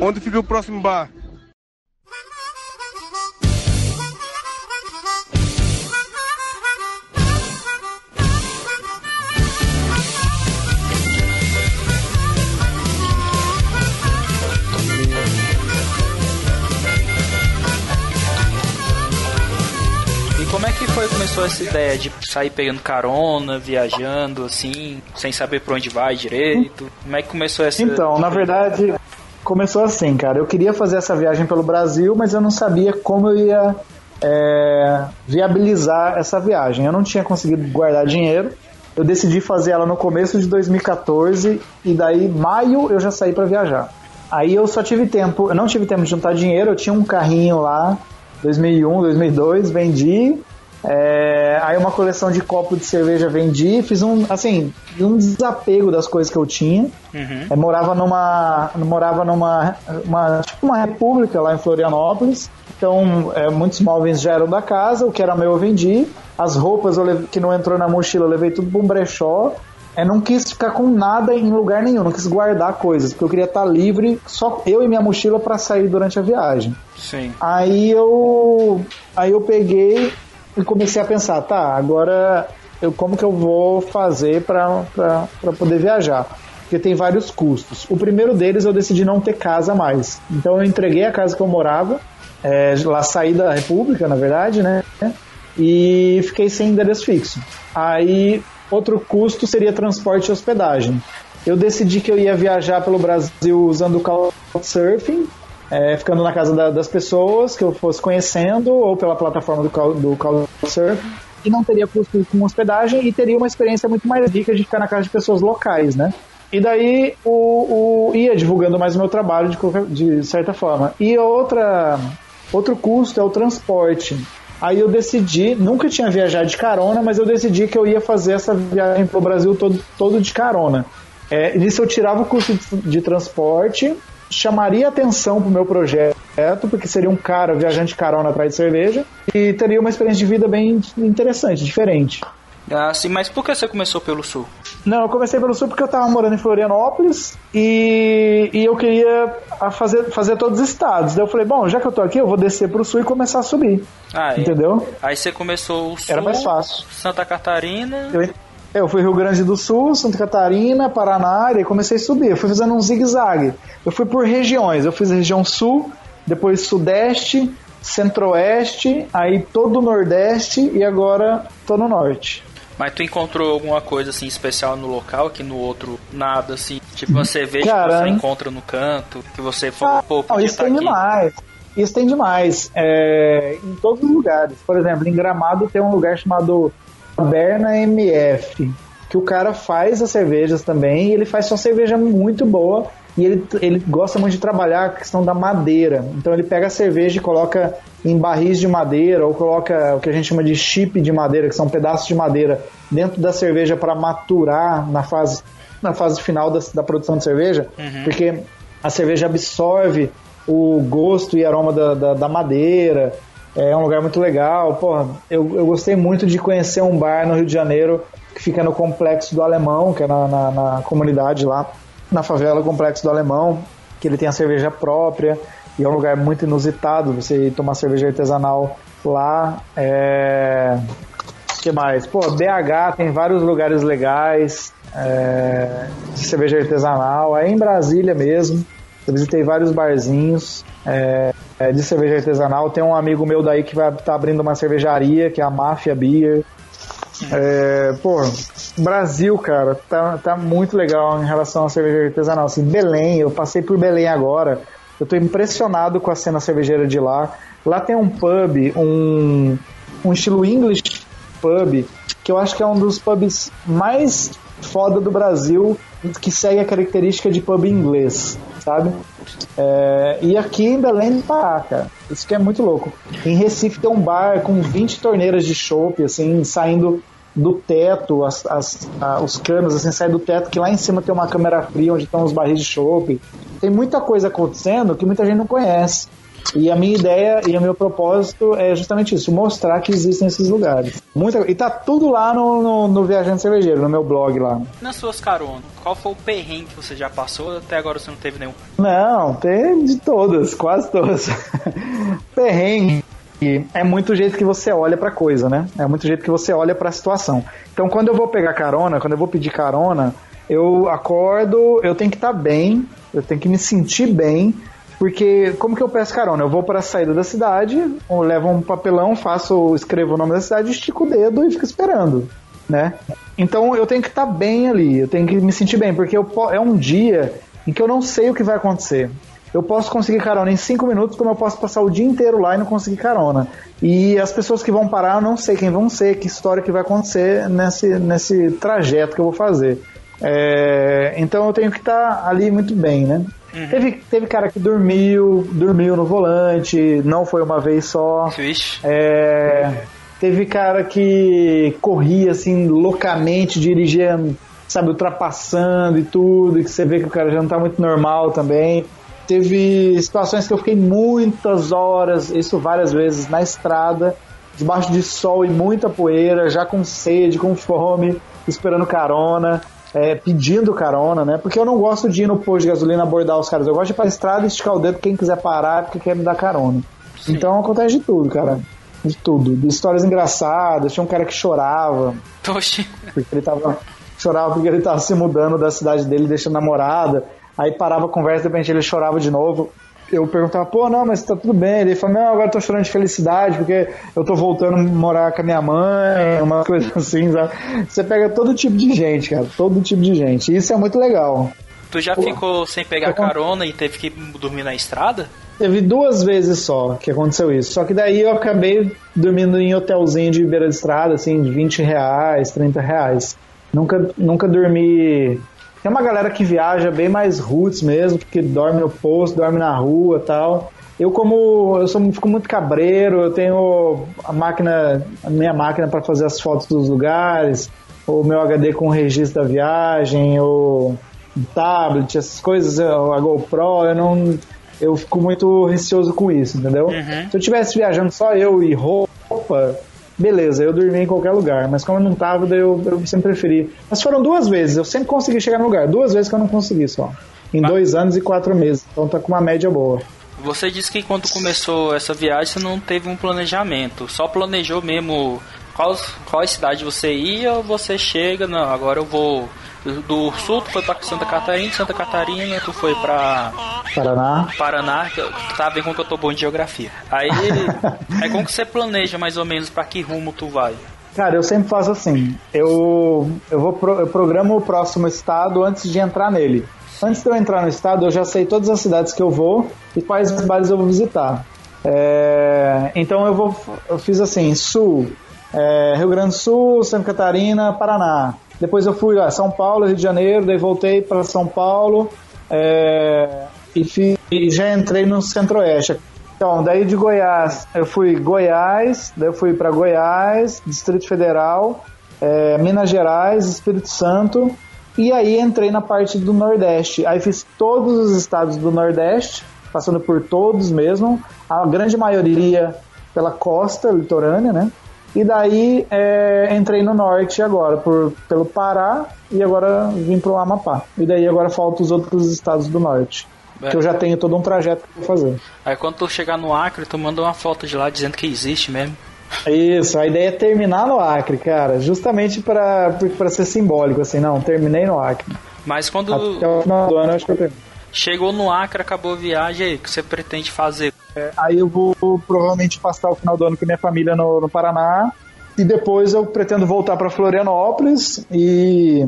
Onde fica o próximo bar? como é que foi começou essa ideia de sair pegando carona, viajando assim, sem saber para onde vai direito? Como é que começou essa Então, na verdade, começou assim, cara. Eu queria fazer essa viagem pelo Brasil, mas eu não sabia como eu ia é, viabilizar essa viagem. Eu não tinha conseguido guardar dinheiro Eu decidi fazer ela no começo de 2014 e daí maio eu já saí para viajar. Aí eu só tive tempo, eu não tive tempo de juntar dinheiro, eu tinha um carrinho lá, 2001, 2002, vendi. É, aí uma coleção de copo de cerveja vendi, fiz um, assim, um desapego das coisas que eu tinha. Uhum. É, morava numa, morava numa, uma, tipo uma república lá em Florianópolis. Então, é, muitos móveis já eram da casa, o que era meu eu vendi. As roupas leve- que não entrou na mochila eu levei tudo para um brechó. É, não quis ficar com nada em lugar nenhum, não quis guardar coisas, porque eu queria estar livre, só eu e minha mochila para sair durante a viagem. Sim. Aí eu, aí eu peguei e comecei a pensar, tá, agora eu, como que eu vou fazer para poder viajar? Porque tem vários custos. O primeiro deles eu decidi não ter casa mais. Então eu entreguei a casa que eu morava, é, lá saí da República, na verdade, né? E fiquei sem endereço fixo. Aí outro custo seria transporte e hospedagem. Eu decidi que eu ia viajar pelo Brasil usando o Couchsurfing, é, ficando na casa da- das pessoas que eu fosse conhecendo ou pela plataforma do, Cou- do Couchsurfing e não teria custo com hospedagem e teria uma experiência muito mais rica de ficar na casa de pessoas locais, né? E daí o, o- ia divulgando mais o meu trabalho de, qualquer- de certa forma. E outra, outro custo é o transporte. Aí eu decidi, nunca tinha viajado de carona, mas eu decidi que eu ia fazer essa viagem pro Brasil todo, todo de carona. É, nisso eu tirava o custo de, de transporte, chamaria atenção pro meu projeto, porque seria um cara viajando de carona atrás de cerveja, e teria uma experiência de vida bem interessante, diferente. Ah, sim, mas por que você começou pelo sul? Não, eu comecei pelo sul porque eu tava morando em Florianópolis e, e eu queria fazer, fazer todos os estados. Daí eu falei, bom, já que eu tô aqui, eu vou descer pro sul e começar a subir. Ah, é. Entendeu? Aí você começou o sul, Era mais fácil. Santa Catarina. Eu, eu fui Rio Grande do Sul, Santa Catarina, Paraná, e comecei a subir. Eu fui fazendo um zigue-zague. Eu fui por regiões. Eu fiz a região sul, depois sudeste, centro-oeste, aí todo o nordeste e agora tô no norte. Mas tu encontrou alguma coisa assim especial no local que no outro nada assim? Tipo uma cerveja que Cara, você encontra no canto, que você falou, Ah, pô, não, podia isso estar tem aqui. demais. Isso tem demais. É, em todos os lugares. Por exemplo, em Gramado tem um lugar chamado Taberna MF, que o cara faz as cervejas também e ele faz só cerveja muito boa. E ele, ele gosta muito de trabalhar a questão da madeira. Então ele pega a cerveja e coloca em barris de madeira ou coloca o que a gente chama de chip de madeira, que são pedaços de madeira, dentro da cerveja para maturar na fase, na fase final da, da produção de cerveja. Porque a cerveja absorve o gosto e aroma da, da, da madeira. É um lugar muito legal. Porra, eu, eu gostei muito de conhecer um bar no Rio de Janeiro que fica no Complexo do Alemão, que é na, na, na comunidade lá, na favela Complexo do Alemão, que ele tem a cerveja própria e é um lugar muito inusitado você tomar cerveja artesanal lá. É... Que mais? Pô, BH tem vários lugares legais é, de cerveja artesanal. Aí em Brasília mesmo, eu visitei vários barzinhos é, é, de cerveja artesanal. Tem um amigo meu daí que vai estar abrindo uma cervejaria, que é a Mafia Beer. É, pô, Brasil, cara, tá, tá muito legal em relação à cerveja artesanal. Assim, Belém, eu passei por Belém agora. Eu tô impressionado com a cena cervejeira de lá. Lá tem um pub, um, um estilo English pub, que eu acho que é um dos pubs mais foda do Brasil, que segue a característica de pub inglês, sabe? É, e aqui em Belém tá, cara. Isso que é muito louco. Em Recife tem um bar com 20 torneiras de chopp, assim, saindo do teto, as, as- a- os canos assim, saem do teto, que lá em cima tem uma câmera fria onde estão os barris de chopp. Tem muita coisa acontecendo que muita gente não conhece. E a minha ideia e o meu propósito é justamente isso, mostrar que existem esses lugares. Muita, e tá tudo lá no, no, no Viajante Cervejeiro, no meu blog lá. Nas suas caronas, qual foi o perrengue que você já passou? Até agora você não teve nenhum. Não, tem de todas, quase todas. Perrengue é muito o jeito que você olha pra coisa, né? É muito o jeito que você olha pra situação. Então, quando eu vou pegar carona, quando eu vou pedir carona, eu acordo, eu tenho que estar bem, eu tenho que me sentir bem, porque como que eu peço carona? Eu vou para a saída da cidade, levo um papelão, faço, escrevo o nome da cidade, estico o dedo e fico esperando, né? Então eu tenho que estar bem ali, eu tenho que me sentir bem, porque eu é um dia em que eu não sei o que vai acontecer. eu posso conseguir carona em 5 minutos, como eu posso passar o dia inteiro lá e não conseguir carona. E as pessoas que vão parar, eu não sei quem vão ser, que história que vai acontecer nesse, nesse trajeto que eu vou fazer. É, então eu tenho que estar tá ali muito bem, né? Uhum. Teve, teve cara que dormiu, dormiu no volante, não foi uma vez só. É, teve cara que corria assim loucamente, dirigia, sabe, ultrapassando e tudo, e que você vê que o cara já não tá muito normal também. Teve situações que eu fiquei muitas horas, isso várias vezes, na estrada, debaixo de sol e muita poeira, já com sede, com fome, esperando carona é, pedindo carona, né? Porque eu não gosto de ir no posto de gasolina abordar os caras. Eu gosto de ir pra estrada e esticar o dedo quem quiser parar porque quer me dar carona. Sim. Então acontece de tudo, cara. De tudo. De histórias engraçadas. Tinha um cara que chorava. Oxi. Porque ele tava. Chorava porque ele tava se mudando da cidade dele, deixando namorada. Aí parava a conversa, de repente ele chorava de novo eu perguntava, pô, não, mas tá tudo bem. Ele falou, não, agora eu tô chorando de felicidade porque eu tô voltando a morar com a minha mãe, uma coisa assim, sabe? Você pega todo tipo de gente, cara, todo tipo de gente. E isso é muito legal. Tu já pô, ficou sem pegar carona e teve que dormir na estrada? Teve duas vezes só que aconteceu isso. Só que daí eu acabei dormindo em hotelzinho de beira de estrada, assim, de 20 reais, 30 reais. Nunca, nunca dormi tem uma galera que viaja bem mais roots mesmo, que dorme no posto, dorme na rua tal. Eu como eu sou, fico muito cabreiro, eu tenho a máquina, a minha máquina para fazer as fotos dos lugares, o meu HD com o registro da viagem, o tablet, essas coisas, a GoPro, eu não eu fico muito receoso com isso, entendeu? Uhum. Se eu tivesse viajando só eu e roupa, beleza, eu dormi em qualquer lugar, mas como eu não tava, daí eu, eu sempre preferi. Mas foram duas vezes, eu sempre consegui chegar no lugar, duas vezes que eu não consegui só. Em ah. dois anos e quatro meses, então tá com uma média boa. Você disse que quando começou essa viagem você não teve um planejamento, só planejou mesmo qual, qual cidade você ia ou você chega, não, agora eu vou do sul, tu foi pra Santa Catarina, Santa Catarina, tu foi pra Paraná. Paraná, que tá vendo como que eu tô bom de geografia. Aí, aí como que você planeja mais ou menos para que rumo tu vai? Cara, eu sempre faço assim. Eu, eu vou pro, eu programo o próximo estado antes de entrar nele. Antes de eu entrar no estado, eu já sei todas as cidades que eu vou e quais bares eu vou visitar. É, então eu vou, eu fiz assim: Sul, é, Rio Grande do Sul, Santa Catarina, Paraná. Depois eu fui a São Paulo, Rio de Janeiro, daí voltei para São Paulo é, e, e, já entrei no Centro-Oeste. Então, daí de Goiás, eu fui Goiás, daí eu fui para Goiás, Distrito Federal, é, Minas Gerais, Espírito Santo, e aí entrei na parte do Nordeste. Aí fiz todos os estados do Nordeste, passando por todos mesmo, a grande maioria pela costa litorânea, né? E daí é, entrei no norte agora, por, pelo Pará, e agora vim pro Amapá. E daí agora faltam os outros estados do norte. É. Que eu já tenho todo um trajeto pra fazer. Aí quando tu chegar no Acre, tu manda uma foto de lá dizendo que existe mesmo. Isso, a ideia é terminar no Acre, cara, justamente para ser simbólico, assim, não, terminei no Acre. Mas quando. Até o final do ano, acho que eu termino. Chegou no Acre, acabou a viagem aí, o que você pretende fazer? É, aí eu vou provavelmente passar o final do ano com minha família no, no Paraná e depois eu pretendo voltar para Florianópolis e,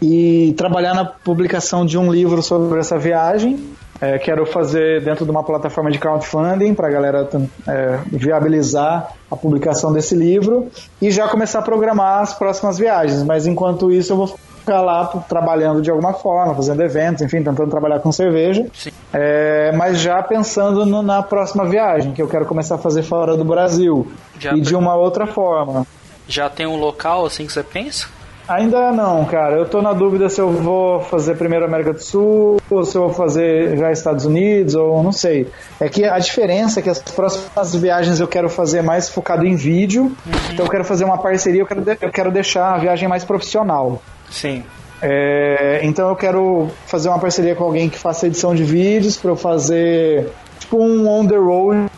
e trabalhar na publicação de um livro sobre essa viagem. É, quero fazer dentro de uma plataforma de crowdfunding para a galera é, viabilizar a publicação desse livro e já começar a programar as próximas viagens. Mas enquanto isso, eu vou ficar lá trabalhando de alguma forma, fazendo eventos, enfim, tentando trabalhar com cerveja. É, mas já pensando no, na próxima viagem, que eu quero começar a fazer fora do Brasil. Já e de uma outra forma. Já tem um local assim que você pensa? Ainda não, cara. Eu tô na dúvida se eu vou fazer primeiro América do Sul, ou se eu vou fazer já Estados Unidos, ou não sei. É que a diferença é que as próximas viagens eu quero fazer mais focado em vídeo. Uhum. Então eu quero fazer uma parceria, eu quero, eu quero deixar a viagem mais profissional. Sim. É, então eu quero fazer uma parceria com alguém que faça edição de vídeos para eu fazer tipo um on the road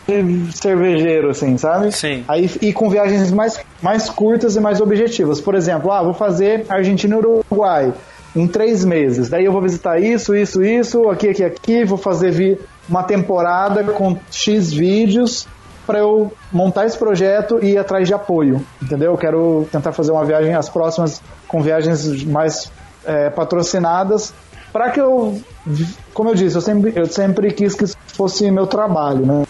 cervejeiro, assim, sabe? Sim. Aí, e com viagens mais, mais curtas e mais objetivas. Por exemplo, ah, vou fazer Argentina e Uruguai em três meses. Daí eu vou visitar isso, isso, isso, aqui, aqui, aqui. Vou fazer vi uma temporada com X vídeos para eu montar esse projeto e ir atrás de apoio, entendeu? Eu quero tentar fazer uma viagem, as próximas com viagens mais é, patrocinadas para que eu, como eu disse, eu sempre, eu sempre quis que fosse meu trabalho, né?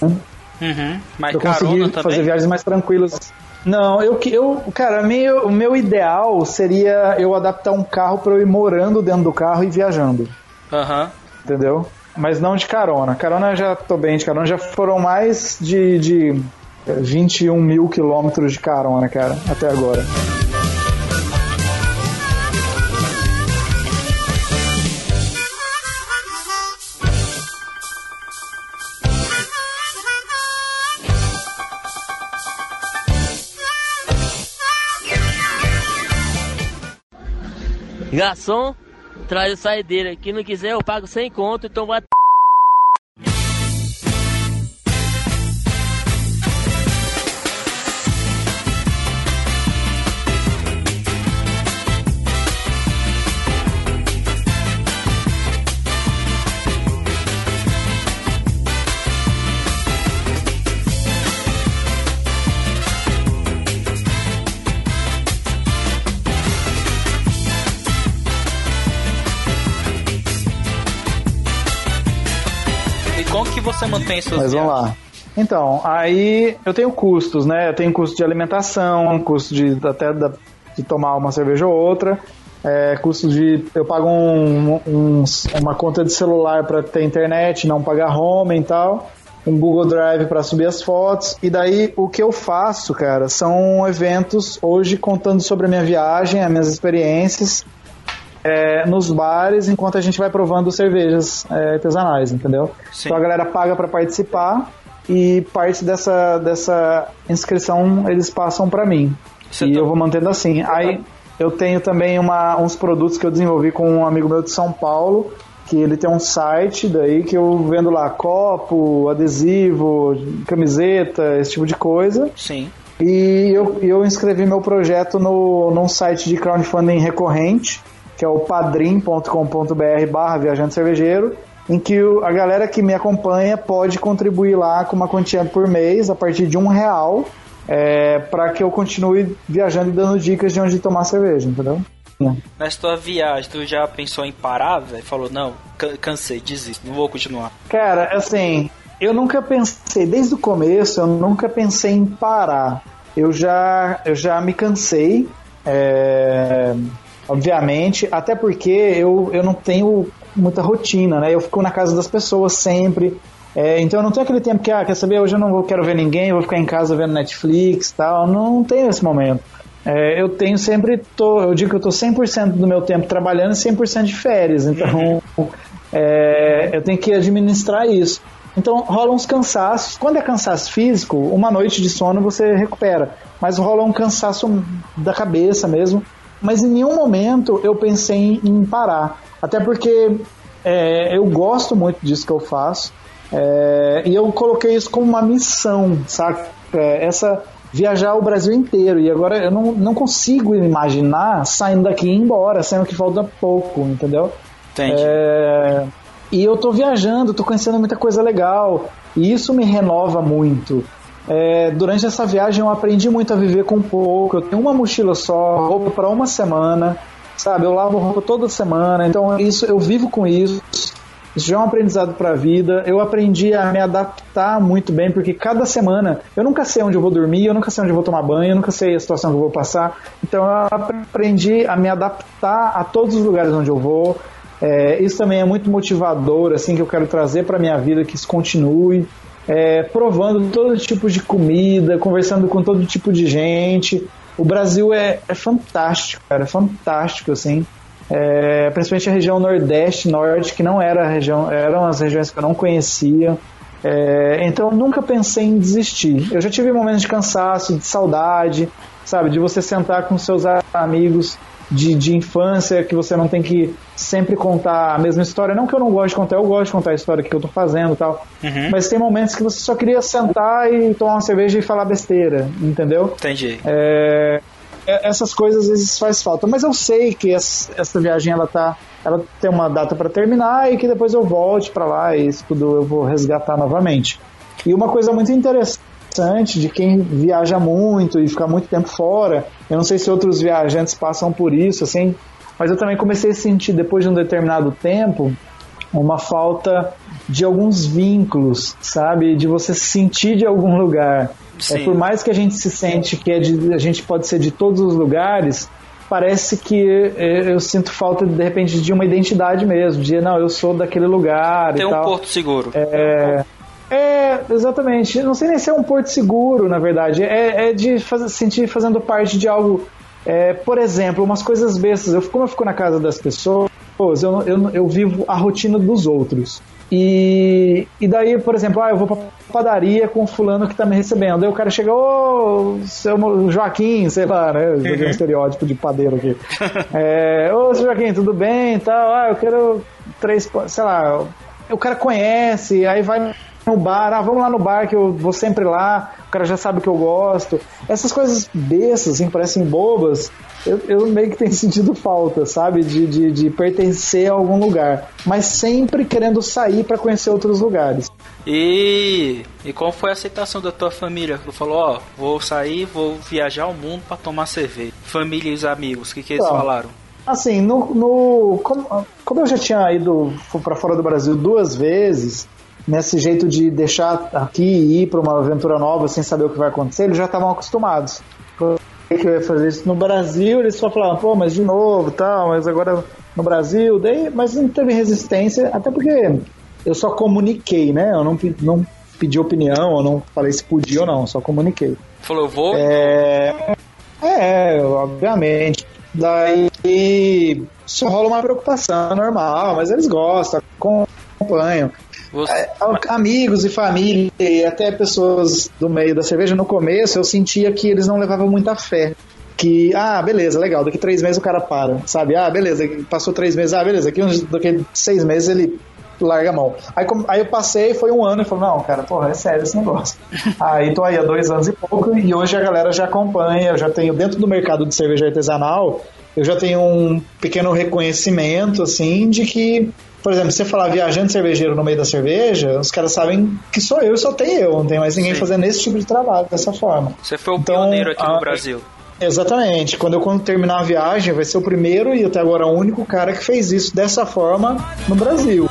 Uhum. Mas eu consegui fazer viagens mais tranquilas. Não, eu eu, cara, meu, o meu ideal seria eu adaptar um carro para eu ir morando dentro do carro e viajando, Aham. entendeu? Mas não de carona. Carona já tô bem de carona, já foram mais de, de 21 mil quilômetros de carona, cara, até agora. Garçom, traz a saideira. Quem não quiser, eu pago sem conto, então vai. Você mantém suas Mas vamos viagens? lá. Então, aí eu tenho custos, né? Eu tenho custo de alimentação, custo de até da- de tomar uma cerveja ou outra, é, custo de eu pago um- um- uma conta de celular para ter internet, não pagar home e tal, um Google Drive para subir as fotos e daí o que eu faço, cara, são eventos hoje contando sobre a minha viagem, as minhas experiências. É, nos bares enquanto a gente vai provando cervejas é, artesanais, entendeu? Sim. Então a galera paga para participar e parte dessa, dessa inscrição eles passam para mim. Você e tá- eu vou mantendo assim. Aí eu tenho também uma, uns produtos que eu desenvolvi com um amigo meu de São Paulo, que ele tem um site daí que eu vendo lá copo, adesivo, camiseta, esse tipo de coisa. Sim. E eu, eu inscrevi meu projeto no, num site de crowdfunding recorrente, que é o padrim.com.br barra viajante cervejeiro, em que a galera que me acompanha pode contribuir lá com uma quantia por mês, a partir de um real, é, para que eu continue viajando e dando dicas de onde tomar cerveja, entendeu? Nessa tua viagem, tu já pensou em parar, velho? Falou, não, can- cansei, desisto, não vou continuar. Cara, assim, eu nunca pensei, desde o começo, eu nunca pensei em parar. Eu já, eu já me cansei, é, obviamente, até porque eu, eu não tenho muita rotina, né? Eu fico na casa das pessoas sempre. é, então eu não tenho aquele tempo que, ah, quer saber, hoje eu não quero ver ninguém, vou ficar em casa vendo Netflix tal. Não tenho esse momento. É, eu tenho sempre, tô, eu digo que eu tô 100% do meu tempo trabalhando e 100% de férias, então é, eu tenho que administrar isso. Então rola uns cansaços. Quando é cansaço físico, uma noite de sono você recupera, mas rola um cansaço da cabeça mesmo. Mas em nenhum momento eu pensei em, parar, até porque é, eu gosto muito disso que eu faço é, e eu coloquei isso como uma missão, saca? É, essa viajar o Brasil inteiro. E agora eu não, não consigo imaginar saindo daqui e ir embora, sendo que falta pouco, entendeu? Entendi. É, e eu tô viajando, tô conhecendo muita coisa legal. E isso me renova muito. É, durante essa viagem eu aprendi muito a viver com pouco. Eu tenho uma mochila só, roupa para uma semana, sabe? Eu lavo roupa toda semana. Então isso eu vivo com isso. Isso já é um aprendizado para a vida. Eu aprendi a me adaptar muito bem, porque cada semana eu nunca sei onde eu vou dormir, eu nunca sei onde eu vou tomar banho, eu nunca sei a situação que eu vou passar. Então eu aprendi a me adaptar a todos os lugares onde eu vou. É, isso também é muito motivador, assim, que eu quero trazer para minha vida, que isso continue. É, provando todo tipo de comida, conversando com todo tipo de gente. O Brasil é, é fantástico, cara, é fantástico, assim. É, principalmente a região Nordeste, Norte, que não era a região, eram as regiões que eu não conhecia. É, então eu nunca pensei em desistir. Eu já tive momentos de cansaço, de saudade, sabe, de você sentar com seus amigos de, de infância, que você não tem que sempre contar a mesma história. Não que eu não gosto de contar, eu gosto de contar a história que eu tô fazendo e tal. Uhum. Mas tem momentos que você só queria sentar e tomar uma cerveja e falar besteira, entendeu? Entendi. É, é- essas coisas às vezes faz falta, mas eu sei que essa, essa viagem ela tá, ela tem uma data para terminar e que depois eu volte para lá e isso tudo eu vou resgatar novamente. E uma coisa muito interessante de quem viaja muito e fica muito tempo fora, eu não sei se outros viajantes passam por isso, assim, mas eu também comecei a sentir, depois de um determinado tempo, uma falta de alguns vínculos, sabe? De você se sentir de algum lugar. É, por mais que a gente se sente que é de, a gente pode ser de todos os lugares, parece que é, eu sinto falta de repente de uma identidade mesmo, de não, eu sou daquele lugar Tem e um tal. porto seguro. É, é, exatamente. Não sei nem se é um porto seguro, na verdade. É, é de fazer, sentir fazendo parte de algo. É, por exemplo, umas coisas bestas. Eu, como eu fico na casa das pessoas, eu, eu, eu vivo a rotina dos outros. E, e daí, por exemplo, ah, eu vou pra padaria com o fulano que tá me recebendo. Daí o cara chega, ô, seu Joaquim, sei lá, né? Joguei um estereótipo de padeiro aqui. É, ô, seu Joaquim, tudo bem e tal? Ah, eu quero três, sei lá. O cara conhece, aí vai no bar, ah, vamos lá no bar que eu vou sempre lá, o cara já sabe que eu gosto. Essas coisas bestas, assim, parecem bobas, eu, eu meio que tenho sentido falta, sabe? De, de, de pertencer a algum lugar. Mas sempre querendo sair para conhecer outros lugares. E, e qual foi a aceitação da tua família? Tu falou, ó, vou sair, vou viajar ao mundo para tomar cerveja. Família e os amigos, o que, que eles Então, falaram? Assim, no, no como, como eu já tinha ido para fora do Brasil duas vezes, nesse jeito de deixar aqui e ir para uma aventura nova sem saber o que vai acontecer, eles já estavam acostumados. Eu que eu ia fazer isso no Brasil, eles só falavam, pô, mas de novo, tal, mas agora no Brasil, daí, mas não teve resistência, até porque eu só comuniquei, né? Eu não, não pedi opinião, eu não falei se podia ou não, só comuniquei. Falou, eu vou. É, é, obviamente. Daí só rola uma preocupação normal, mas eles gostam, acompanham. Você- É, amigos e família, e até pessoas do meio da cerveja, no começo eu sentia que eles não levavam muita fé. Que, ah, beleza, legal, daqui três meses o cara para, sabe? Ah, beleza, passou três meses, ah, beleza, daqui, uns, daqui seis meses ele larga a mão. Aí, aí eu passei, foi um ano e falei, não, cara, porra, é sério esse negócio. aí tô aí há dois anos e pouco, e hoje a galera já acompanha, eu já tenho, dentro do mercado de cerveja artesanal, eu já tenho um pequeno reconhecimento, assim, de que, por exemplo, se você falar viajante cervejeiro no meio da cerveja, os caras sabem que sou eu e só tem eu, não tem mais ninguém Sim. fazendo esse tipo de trabalho dessa forma. Você foi o Então, pioneiro aqui a- no Brasil. Exatamente. Quando eu quando terminar a viagem, vai ser o primeiro e até agora o único cara que fez isso dessa forma no Brasil.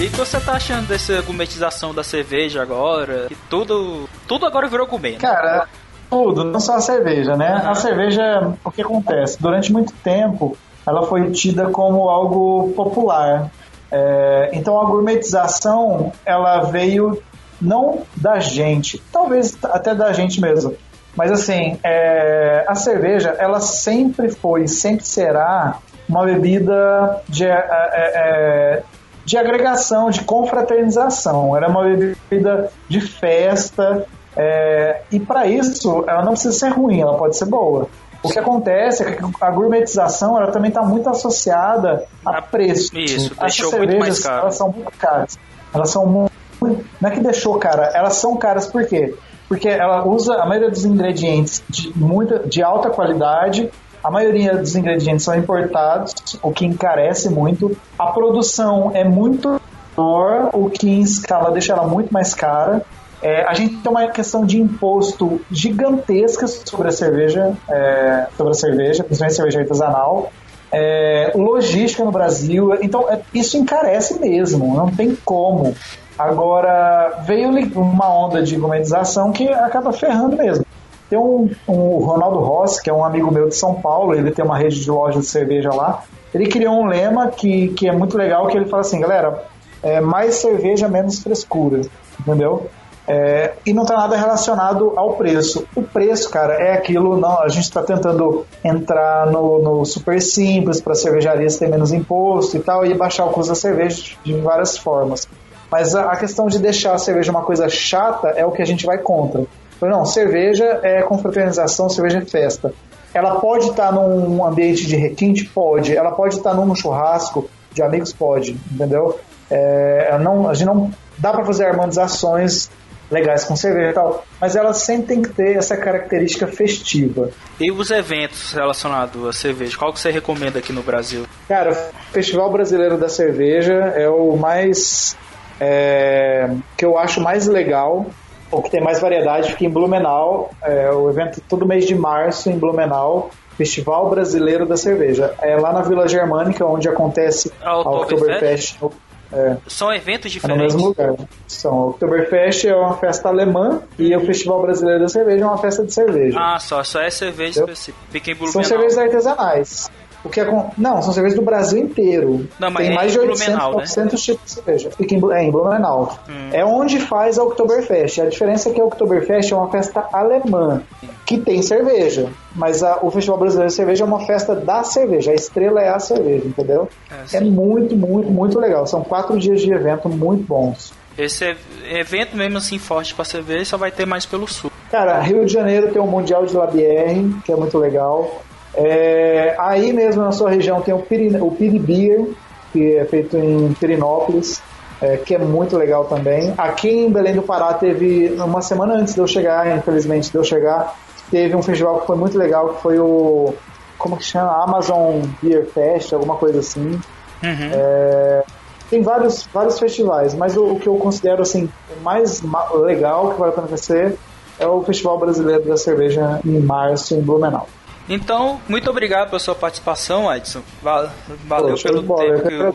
E o que você tá achando dessa gourmetização da cerveja agora? Que tudo. Tudo agora virou gourmet. né? Cara, tudo, não só a cerveja, né? A cerveja, o que acontece? Durante muito tempo, ela foi tida como algo popular. É, então a gourmetização, ela veio não da gente, talvez até da gente mesmo. Mas assim, é, a cerveja, ela sempre foi, sempre será uma bebida de, é, é, de agregação, de confraternização. Era uma bebida de festa, é, e para isso, ela não precisa ser ruim, ela pode ser boa. O que acontece é que a gourmetização ela também está muito associada a preço. Isso, deixou muito mais cervejas, caro. Elas são muito caras. Elas são muito. Não é que deixou cara, elas são caras por quê? Porque ela usa a maioria dos ingredientes de, muita, de alta qualidade, a maioria dos ingredientes são importados, o que encarece muito. A produção é muito menor, o que em escala deixa ela muito mais cara. É, a gente tem uma questão de imposto gigantesca sobre a cerveja, é, sobre a cerveja, principalmente cerveja artesanal. É, logística no Brasil, então é, isso encarece mesmo, não tem como. Agora veio uma onda de gourmetização que acaba ferrando mesmo. Tem um, um Ronaldo Rossi, que é um amigo meu de São Paulo, ele tem uma rede de lojas de cerveja lá. Ele criou um lema que, que é muito legal, que ele fala assim, galera, é, mais cerveja, menos frescura, entendeu? É, e não está nada relacionado ao preço. O preço, cara, é aquilo. Não, a gente está tentando entrar no, no super simples para cervejarias ter menos imposto e tal, e baixar o custo da cerveja de várias formas. Mas a, a questão de deixar a cerveja uma coisa chata é o que a gente vai contra. Não, cerveja é confraternização, cerveja é festa. Ela pode estar num ambiente de requinte? Pode. Ela pode estar num churrasco de amigos? Pode, entendeu? É, não, a gente não dá para fazer harmonizações legais com cerveja e tal, mas ela sempre tem que ter essa característica festiva. E os eventos relacionados à cerveja, qual que você recomenda aqui no Brasil? Cara, o Festival Brasileiro da Cerveja é o mais. é, que eu acho mais legal. o que tem mais variedade fica em Blumenau. É, o evento todo mês de março em Blumenau. Festival Brasileiro da Cerveja. É lá na Vila Germânica, onde acontece A a Oktoberfest? É, São eventos é no diferentes. mesmo lugar. São, o Oktoberfest é uma festa alemã e o Festival Brasileiro da Cerveja é uma festa de cerveja. Ah, só, só é cerveja específica. Fica em São cervejas artesanais. O que é com... Não, são cervejas do Brasil inteiro. Não, mas Tem é mais de 800, Blumenau, né? 900 tipos de cerveja. Fica em, é, em Blumenau. Hum. É onde faz a Oktoberfest. A diferença é que a Oktoberfest é uma festa alemã, que tem cerveja. Mas a- o Festival Brasileiro de Cerveja é uma festa da cerveja. A estrela é a cerveja, entendeu? É, É muito, muito, muito legal. São quatro dias de evento muito bons. Esse ev- evento mesmo assim forte pra cerveja só vai ter mais pelo sul. Cara, Rio de Janeiro tem o Mundial de Labier, que é muito legal. É, aí mesmo na sua região tem o, Piri, o Piribeer, que é feito em Pirinópolis, é, que é muito legal também. Aqui em Belém do Pará teve, uma semana antes de eu chegar, infelizmente de eu chegar, teve um festival que foi muito legal, que foi o, como que chama? Amazon Beer Fest, alguma coisa assim. É, tem vários, vários festivais, mas o, o que eu considero assim, o mais ma- legal que vale a pena conhecer é o Festival Brasileiro da Cerveja em março, em Blumenau. Então, muito obrigado pela sua participação, Edson. Va- Valeu show pelo bola, tempo que o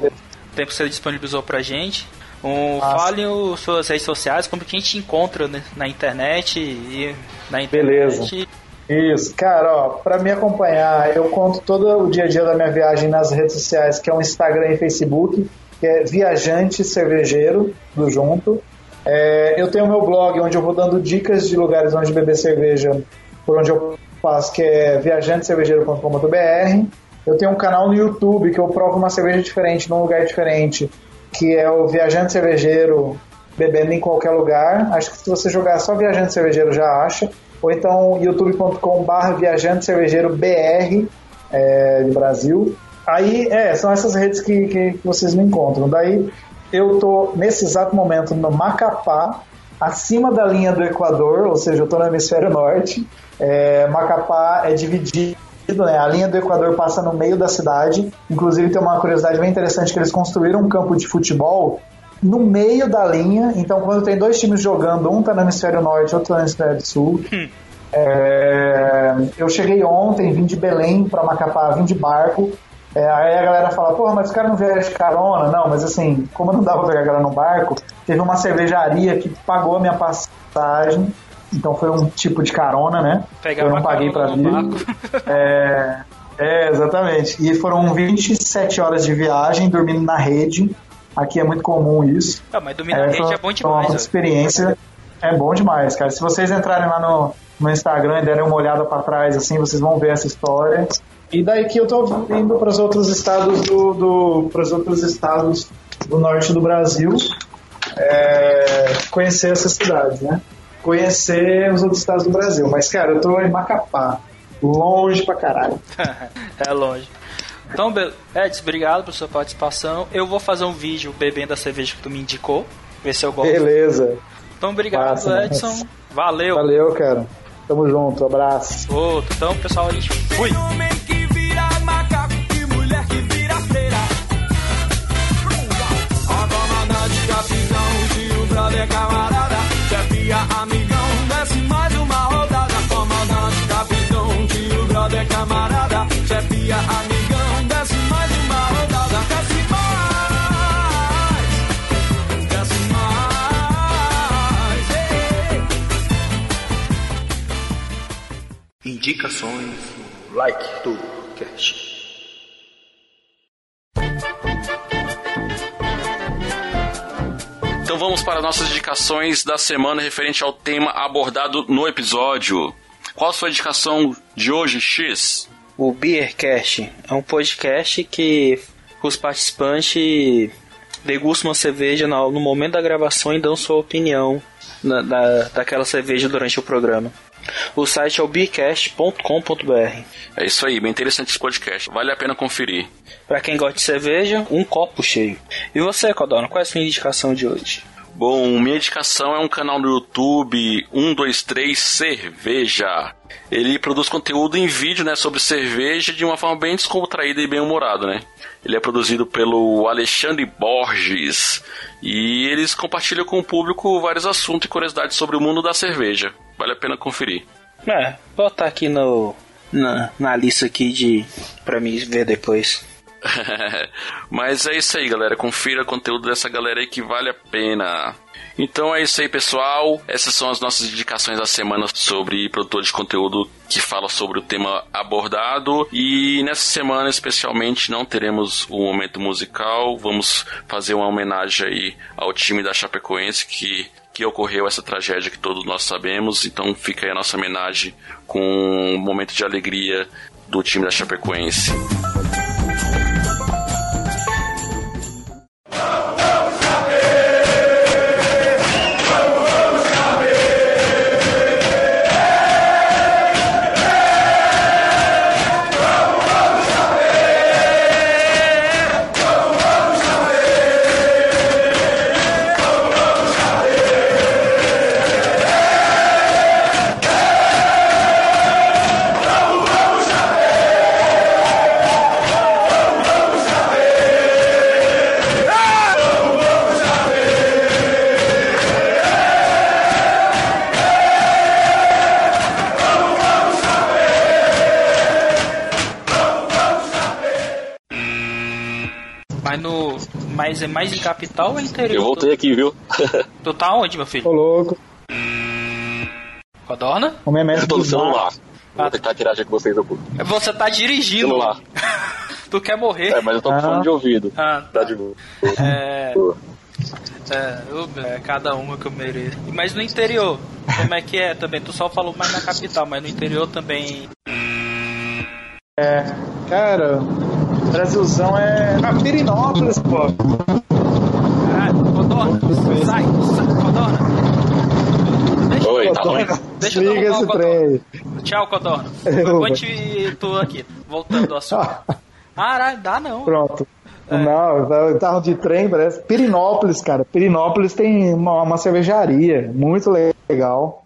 tempo que você disponibilizou pra gente. Um, fale as suas redes sociais, como que a gente encontra né, na internet e na internet. Beleza. Isso, cara, ó, pra me acompanhar, eu conto todo o dia a dia da minha viagem nas redes sociais, que é o Instagram e Facebook, que é Viajante Cervejeiro, do junto. É, eu tenho o meu blog, onde eu vou dando dicas de lugares onde beber cerveja, por onde eu passo, que é viajantecervejeiro.com.br. Eu tenho um canal no YouTube que eu provo uma cerveja diferente, num lugar diferente, que é o Viajante Cervejeiro bebendo em qualquer lugar. Acho que se você jogar só Viajante Cervejeiro já acha. Ou então youtube.com.br Viajante Cervejeiro BR é, de Brasil. Aí, é, são essas redes que, que, que vocês me encontram. Daí, eu tô nesse exato momento no Macapá, acima da linha do Equador, ou seja, eu tô no hemisfério norte. É, Macapá é dividido, né? A linha do Equador passa no meio da cidade. Inclusive, tem uma curiosidade bem interessante que eles construíram um campo de futebol no meio da linha. Então, quando tem dois times jogando, um tá no hemisfério norte, outro no hemisfério sul. É, eu cheguei ontem, vim de Belém para Macapá, vim de barco. É, aí a galera fala, porra, mas os caras não viajam de carona? Não, mas assim, como não dava pra pegar a galera no barco, teve uma cervejaria que pagou a minha passagem. Então foi um tipo de carona, né? Pegar eu não paguei no vir. É, é, exatamente. E foram 27 horas de viagem, dormindo na rede. Aqui é muito comum isso. Ah, mas dormir na rede foi- é bom foi demais. Uma experiência é bom demais, cara. Se vocês entrarem lá no, no Instagram e derem uma olhada pra trás, assim, vocês vão ver essa história. E daí que eu tô indo para os outros estados do, do para os outros estados do norte do Brasil é, conhecer essas cidades, né? Conhecer os outros estados do Brasil. Mas, cara, eu tô em Macapá, longe pra caralho. é longe. Então, Edson, obrigado pela sua participação. Eu vou fazer um vídeo bebendo a cerveja que tu me indicou. Ver se eu gosto. Beleza. Então, obrigado, Massa, Edson. massa. Valeu. Valeu, cara. Tamo junto, abraço. Outro. Então, pessoal, a gente fui. Brother, camarada. Chefia, amigão, desce mais uma rodada. Comandante, capitão, tio, brother, camarada. Chefia, amigão, desce mais uma rodada. Desce mais, desce mais. ei. Indicações like do cast. Vamos para nossas indicações da semana referente ao tema abordado no episódio. Qual a sua indicação de hoje, X? O Beercast é um podcast que os participantes degustam uma cerveja no momento da gravação e dão sua opinião na- da, daquela cerveja durante o programa. O site é o beercast.com.br. É isso aí, bem interessante esse podcast. Vale a pena conferir. Para quem gosta de cerveja, um copo cheio. E você, Codona, qual é a sua indicação de hoje? Bom, minha indicação é um canal no YouTube 123 Cerveja. Ele produz conteúdo em vídeo, né, sobre cerveja de uma forma bem descontraída e bem humorada, né? Ele é produzido pelo Alexandre Borges e eles compartilham com o público vários assuntos e curiosidades sobre o mundo da cerveja. Vale a pena conferir. É, botar aqui no na, na lista aqui de para mim ver depois. Mas é isso aí, galera. Confira o conteúdo dessa galera aí que vale a pena. Então é isso aí, pessoal. Essas são as nossas indicações da semana sobre produtor de conteúdo que fala sobre o tema abordado. E nessa semana, especialmente, não teremos o momento musical. Vamos fazer uma homenagem aí ao time da Chapecoense que que ocorreu essa tragédia que todos nós sabemos. Então fica aí a nossa homenagem com um momento de alegria do time da Chapecoense. É mais em capital ou interior? Eu voltei aqui, viu? Tu tá onde, meu filho? Ô louco. Codorna? Como é mestre Eu tô no celular. mares. Vou tentar tirar com vocês do Você tá dirigindo. celular. tu quer morrer? É, mas eu tô com fone de ouvido. Ah, Tá de boa. É. É, eu- é, cada uma que eu mereço. Mas no interior, como é que é também? Tu só falou mais na capital, mas no interior também. É, cara, Brasilzão é na Pirinópolis, pô. Ah, Codorna, sai, sai, Codorna. Deixa, Oi, tá ruim? deixa eu esse trem. Tchau, Codorna. Eu- Conte tu aqui, voltando ao assunto. Caralho, dá não. Pronto. É. Não, eu tava de trem, parece. Pirinópolis, cara. Pirinópolis tem uma, uma cervejaria muito legal.